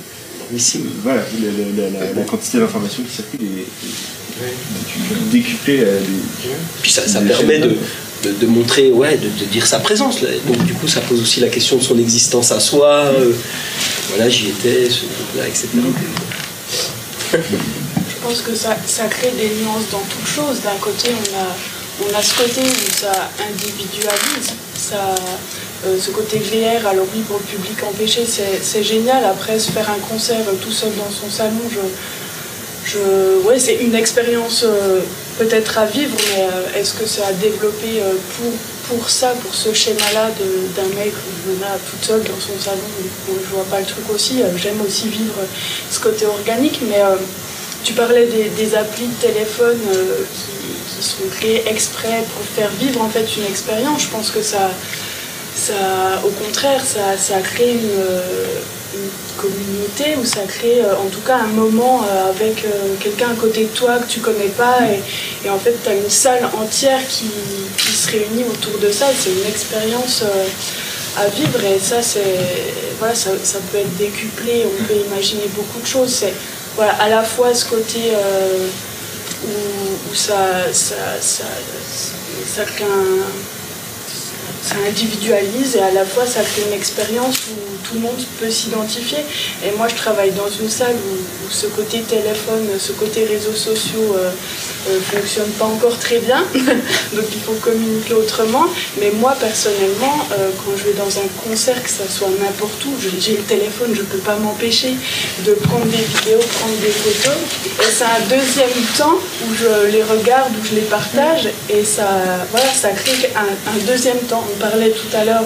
[SPEAKER 5] Ici.
[SPEAKER 8] Voilà, la, la- la- la quantité d'informations qui circulent est, est décuplée à des.
[SPEAKER 5] Puis ça, ça permet de, de, de montrer, ouais, de, de dire sa présence. là. Donc du coup, ça pose aussi la question de son existence à soi. euh, voilà, j'y étais, ce truc-là, etc.
[SPEAKER 12] Je pense que ça, ça crée des nuances dans toute chose. D'un côté, on a, on a ce côté où ça individualise, ça, euh, ce côté VR. Alors oui, pour le public empêché, c'est génial. Après, se faire un concert tout seul dans son salon, je, je, ouais, c'est une expérience euh, peut-être à vivre, mais euh, est-ce que ça a développé euh, pour, pour ça, pour ce schéma-là d'un mec qui là toute seule dans son salon Bon, Je vois pas le truc aussi? Euh, J'aime aussi vivre ce côté organique, mais tu parlais des, applis de téléphone qui, sont créées exprès pour faire vivre en fait une expérience. Je pense que ça, ça au contraire, ça, ça crée une, une communauté ou ça crée euh, en tout cas un moment euh, avec euh, quelqu'un à côté de toi que tu connais pas et, en fait tu as une salle entière qui, se réunit autour de ça. C'est une expérience à vivre et ça c'est voilà ça, ça peut être décuplé. On peut imaginer beaucoup de choses. C'est voilà à la fois ce côté où, où ça, ça, ça, ça individualise et à la fois ça crée une expérience où tout le monde peut s'identifier. Et moi je travaille dans une salle où, ce côté téléphone, ce côté réseaux sociaux euh, euh, fonctionne pas encore très bien, donc il faut communiquer autrement. Mais moi personnellement, euh, quand je vais dans un concert, que ça soit n'importe où, j'ai le téléphone, je peux pas m'empêcher de prendre des vidéos, prendre des photos. C'est un deuxième temps où je les regarde, où je les partage, et ça, voilà, ça crée un, deuxième temps. On parlait tout à l'heure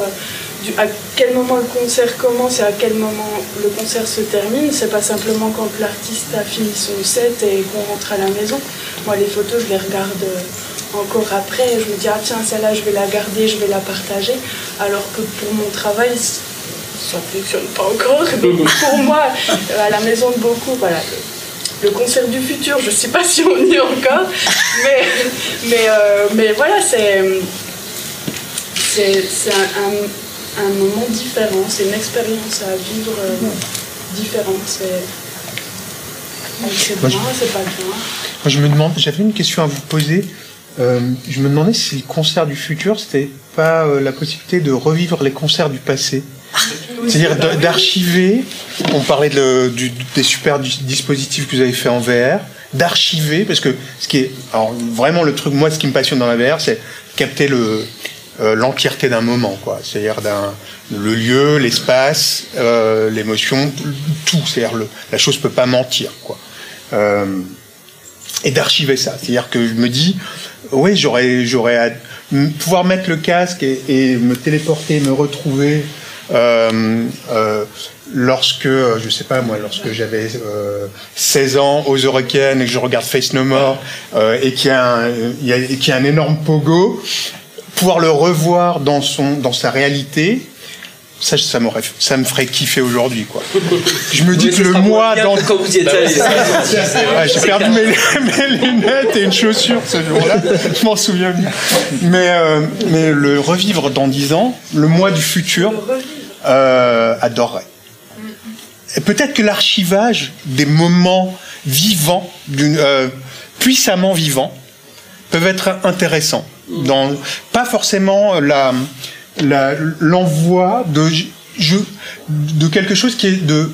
[SPEAKER 12] à quel moment le concert commence et à quel moment le concert se termine. C'est pas simplement quand l'artiste a fini son set et qu'on rentre à la maison. Moi, les photos, je les regarde euh, encore après. et Je me dis, ah tiens, celle-là, je vais la garder, je vais la partager. Alors que pour mon travail, ça ne fonctionne pas encore. Donc pour moi, à la maison de beaucoup, voilà. Le, concert du futur, je ne sais pas si on y est encore, mais, mais, euh, mais voilà, c'est c'est c'est un, un- un moment différent, c'est une expérience à vivre euh, différente. C'est bien, c'est pas bien.
[SPEAKER 3] Moi, je me demande, j'avais une question à vous poser. Euh, je me demandais si le concert du futur, c'était pas euh, la possibilité de revivre les concerts du passé. C'est-à-dire de- d'archiver, on parlait de- du- des super dispositifs que vous avez fait en VR, d'archiver, parce que ce qui est, alors vraiment le truc, moi ce qui me passionne dans la VR, c'est capter le euh, l'entièreté d'un moment, quoi. C'est-à-dire le lieu, l'espace, euh, l'émotion, tout. C'est-à-dire la chose peut pas mentir, quoi. Euh, et d'archiver ça. C'est-à-dire que je me dis, oui, j'aurais, j'aurais à pouvoir mettre le casque et, me téléporter, me retrouver lorsque, je sais pas moi, lorsque j'avais euh, 16 ans aux Eurocaines et que je regarde Face No More et qu'il a- et qu'il y a un énorme pogo, pouvoir le revoir dans, son, dans sa réalité. Ça, ça, me ferait kiffer aujourd'hui, quoi. Je me dis
[SPEAKER 5] Mais
[SPEAKER 3] que le
[SPEAKER 5] sera moins
[SPEAKER 3] moi
[SPEAKER 5] bien
[SPEAKER 3] dans.
[SPEAKER 5] quand vous y
[SPEAKER 3] Bah,
[SPEAKER 5] allé.
[SPEAKER 3] J'ai perdu mes, mes lunettes et une chaussure ce jour-là. Je m'en souviens bien. Mais, euh, mais le revivre dans 10 ans, le mois du futur, euh, adorerais. Et peut-être que l'archivage des moments vivants, euh, puissamment vivants, peuvent être intéressants. Pas forcément l'envoi de, je, quelque chose qui est de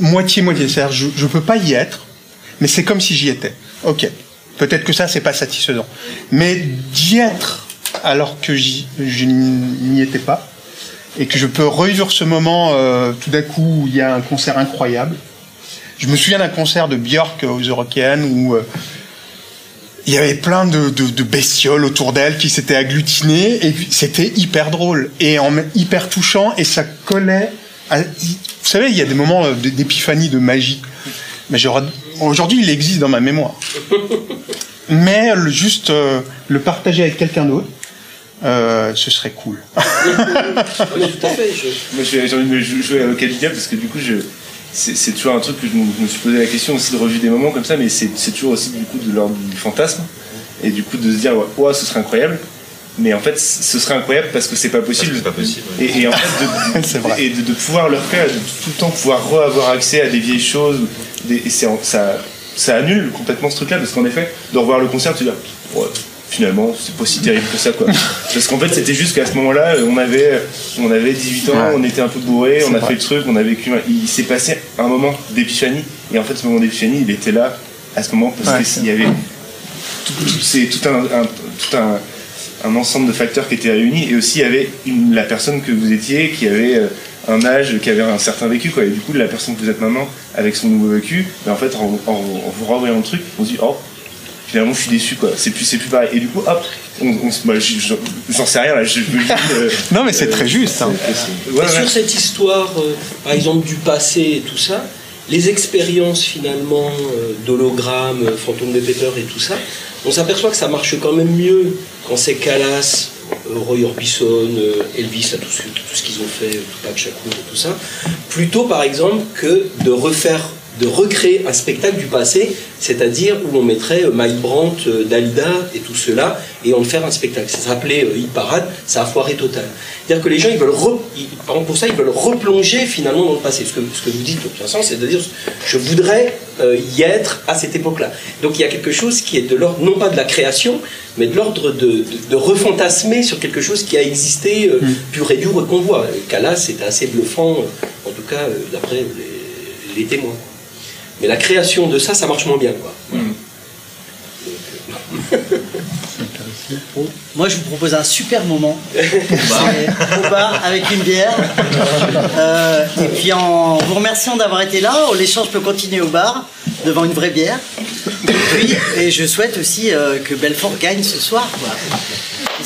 [SPEAKER 3] moitié-moitié. C'est-à-dire, je ne peux pas y être, mais c'est comme si j'y étais. Ok. Peut-être que ça, c'est pas satisfaisant. Mais d'y être alors que je n'y étais pas, et que je peux revivre ce moment euh, tout d'un coup où il y a un concert incroyable. Je me souviens d'un concert de Björk aux Eurocaines où euh, il y avait plein de, de- de bestioles autour d'elle qui s'étaient agglutinées et c'était hyper drôle et en même- hyper touchant et ça collait. À, vous savez, il y a des moments euh, d'épiphanie, de magie. Mais aujourd'hui, il existe dans ma mémoire. Mais le- juste euh, le partager avec quelqu'un d'autre, euh, ce serait cool.
[SPEAKER 5] tout à fait.
[SPEAKER 8] Moi, j'ai envie de jouer à diable parce que du coup, je, c'est, toujours un truc que je me, je me suis posé la question aussi de revue des moments comme ça, mais c'est, toujours aussi du coup de l'ordre du fantasme et du coup de se dire, ouais, ce serait incroyable. Mais en fait, ce serait incroyable parce que c'est pas possible.
[SPEAKER 10] pas possible.
[SPEAKER 8] Et, et en fait, de, et de, de pouvoir le faire, de tout le temps pouvoir re-avoir accès à des vieilles choses, des, et ça, ça annule complètement ce truc-là parce qu'en effet, de revoir le concert, tu dis, ah, ouais, finalement, c'est pas si terrible que ça, quoi. parce qu'en fait, c'était juste qu'à ce moment-là, on avait, on avait 18 ans,
[SPEAKER 3] Ouais.
[SPEAKER 8] on était un peu bourré, on a
[SPEAKER 3] vrai.
[SPEAKER 8] fait le truc, on a vécu. Il s'est passé un moment d'épiphanie, et en fait, ce moment d'épiphanie, il était là à ce moment parce
[SPEAKER 3] Ouais.
[SPEAKER 8] qu'il y avait tout, tout- c'est tout un, un- tout un, un ensemble de facteurs qui étaient réunis et aussi il y avait une- la personne que vous étiez qui avait euh, un âge, qui avait un certain vécu quoi. Et du coup la personne que vous êtes maintenant avec son nouveau vécu, ben, en fait en, en- en vous renvoyant le truc, on se dit oh finalement je suis déçu quoi. C'est plus c'est plus pareil. Et du coup hop, on, bah, j'en sais rien là. Je, me dis, euh,
[SPEAKER 3] Non, mais c'est très juste. hein.
[SPEAKER 8] ouais, ouais.
[SPEAKER 5] sur cette histoire, euh, par exemple, du passé et tout ça, les expériences finalement euh, d'hologrammes, euh, fantômes de Pepper et tout ça, on s'aperçoit que ça marche quand même mieux quand c'est Callas, euh, Roy Orbison, euh, Elvis, là, tout ce, tout ce qu'ils ont fait, Tupac Shakur et tout ça, plutôt par exemple que de refaire, de recréer un spectacle du passé, c'est-à-dire où on mettrait euh, Mike Brandt, euh, Dalida et tout cela, et on le faire un spectacle. Ça s'appelait euh, Hit Parade, ça a foiré total. C'est-à-dire que les gens, ils veulent, re- pour ça, ils veulent replonger finalement dans le passé. Ce que, ce que vous dites, au sens, c'est-à-dire, je voudrais y être à cette époque-là. Donc il y a quelque chose qui est de l'ordre, non pas de la création, mais de l'ordre de, de, de refantasmer sur quelque chose qui a existé euh, pur et dur qu'on voit. Calas, c'était assez bluffant, en tout cas, d'après les, les témoins. Mais la création de ça, ça marche moins bien. Quoi.
[SPEAKER 1] Moi, je vous propose un super moment. Au bar avec une bière. Euh, et puis, en vous remerciant d'avoir été là, l'échange peut continuer au bar devant une vraie bière. Et puis, et je souhaite aussi euh, que Belfort gagne ce soir. quoi.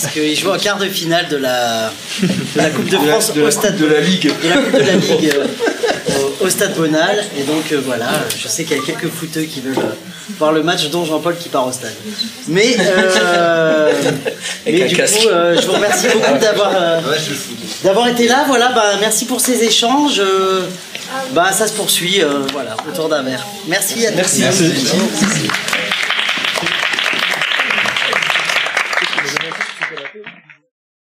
[SPEAKER 1] Parce qu'il joue en quart de finale de la, de la Coupe de
[SPEAKER 5] De la-
[SPEAKER 1] France
[SPEAKER 5] de la
[SPEAKER 1] au stade
[SPEAKER 5] de la Ligue.
[SPEAKER 1] de la Coupe de la Ligue euh, au, au stade Bonal. Et donc euh, voilà, je sais qu'il y a quelques footeux qui veulent euh, voir le match, dont Jean-Paul qui part au stade. Mais, euh, mais du
[SPEAKER 5] casque.
[SPEAKER 1] coup, euh, je vous remercie beaucoup d'avoir euh, d'avoir été là. Voilà, bah, merci pour ces échanges. euh, bah, ça se poursuit, euh, voilà, autour d'un verre. Merci à tous.
[SPEAKER 5] Merci. Merci.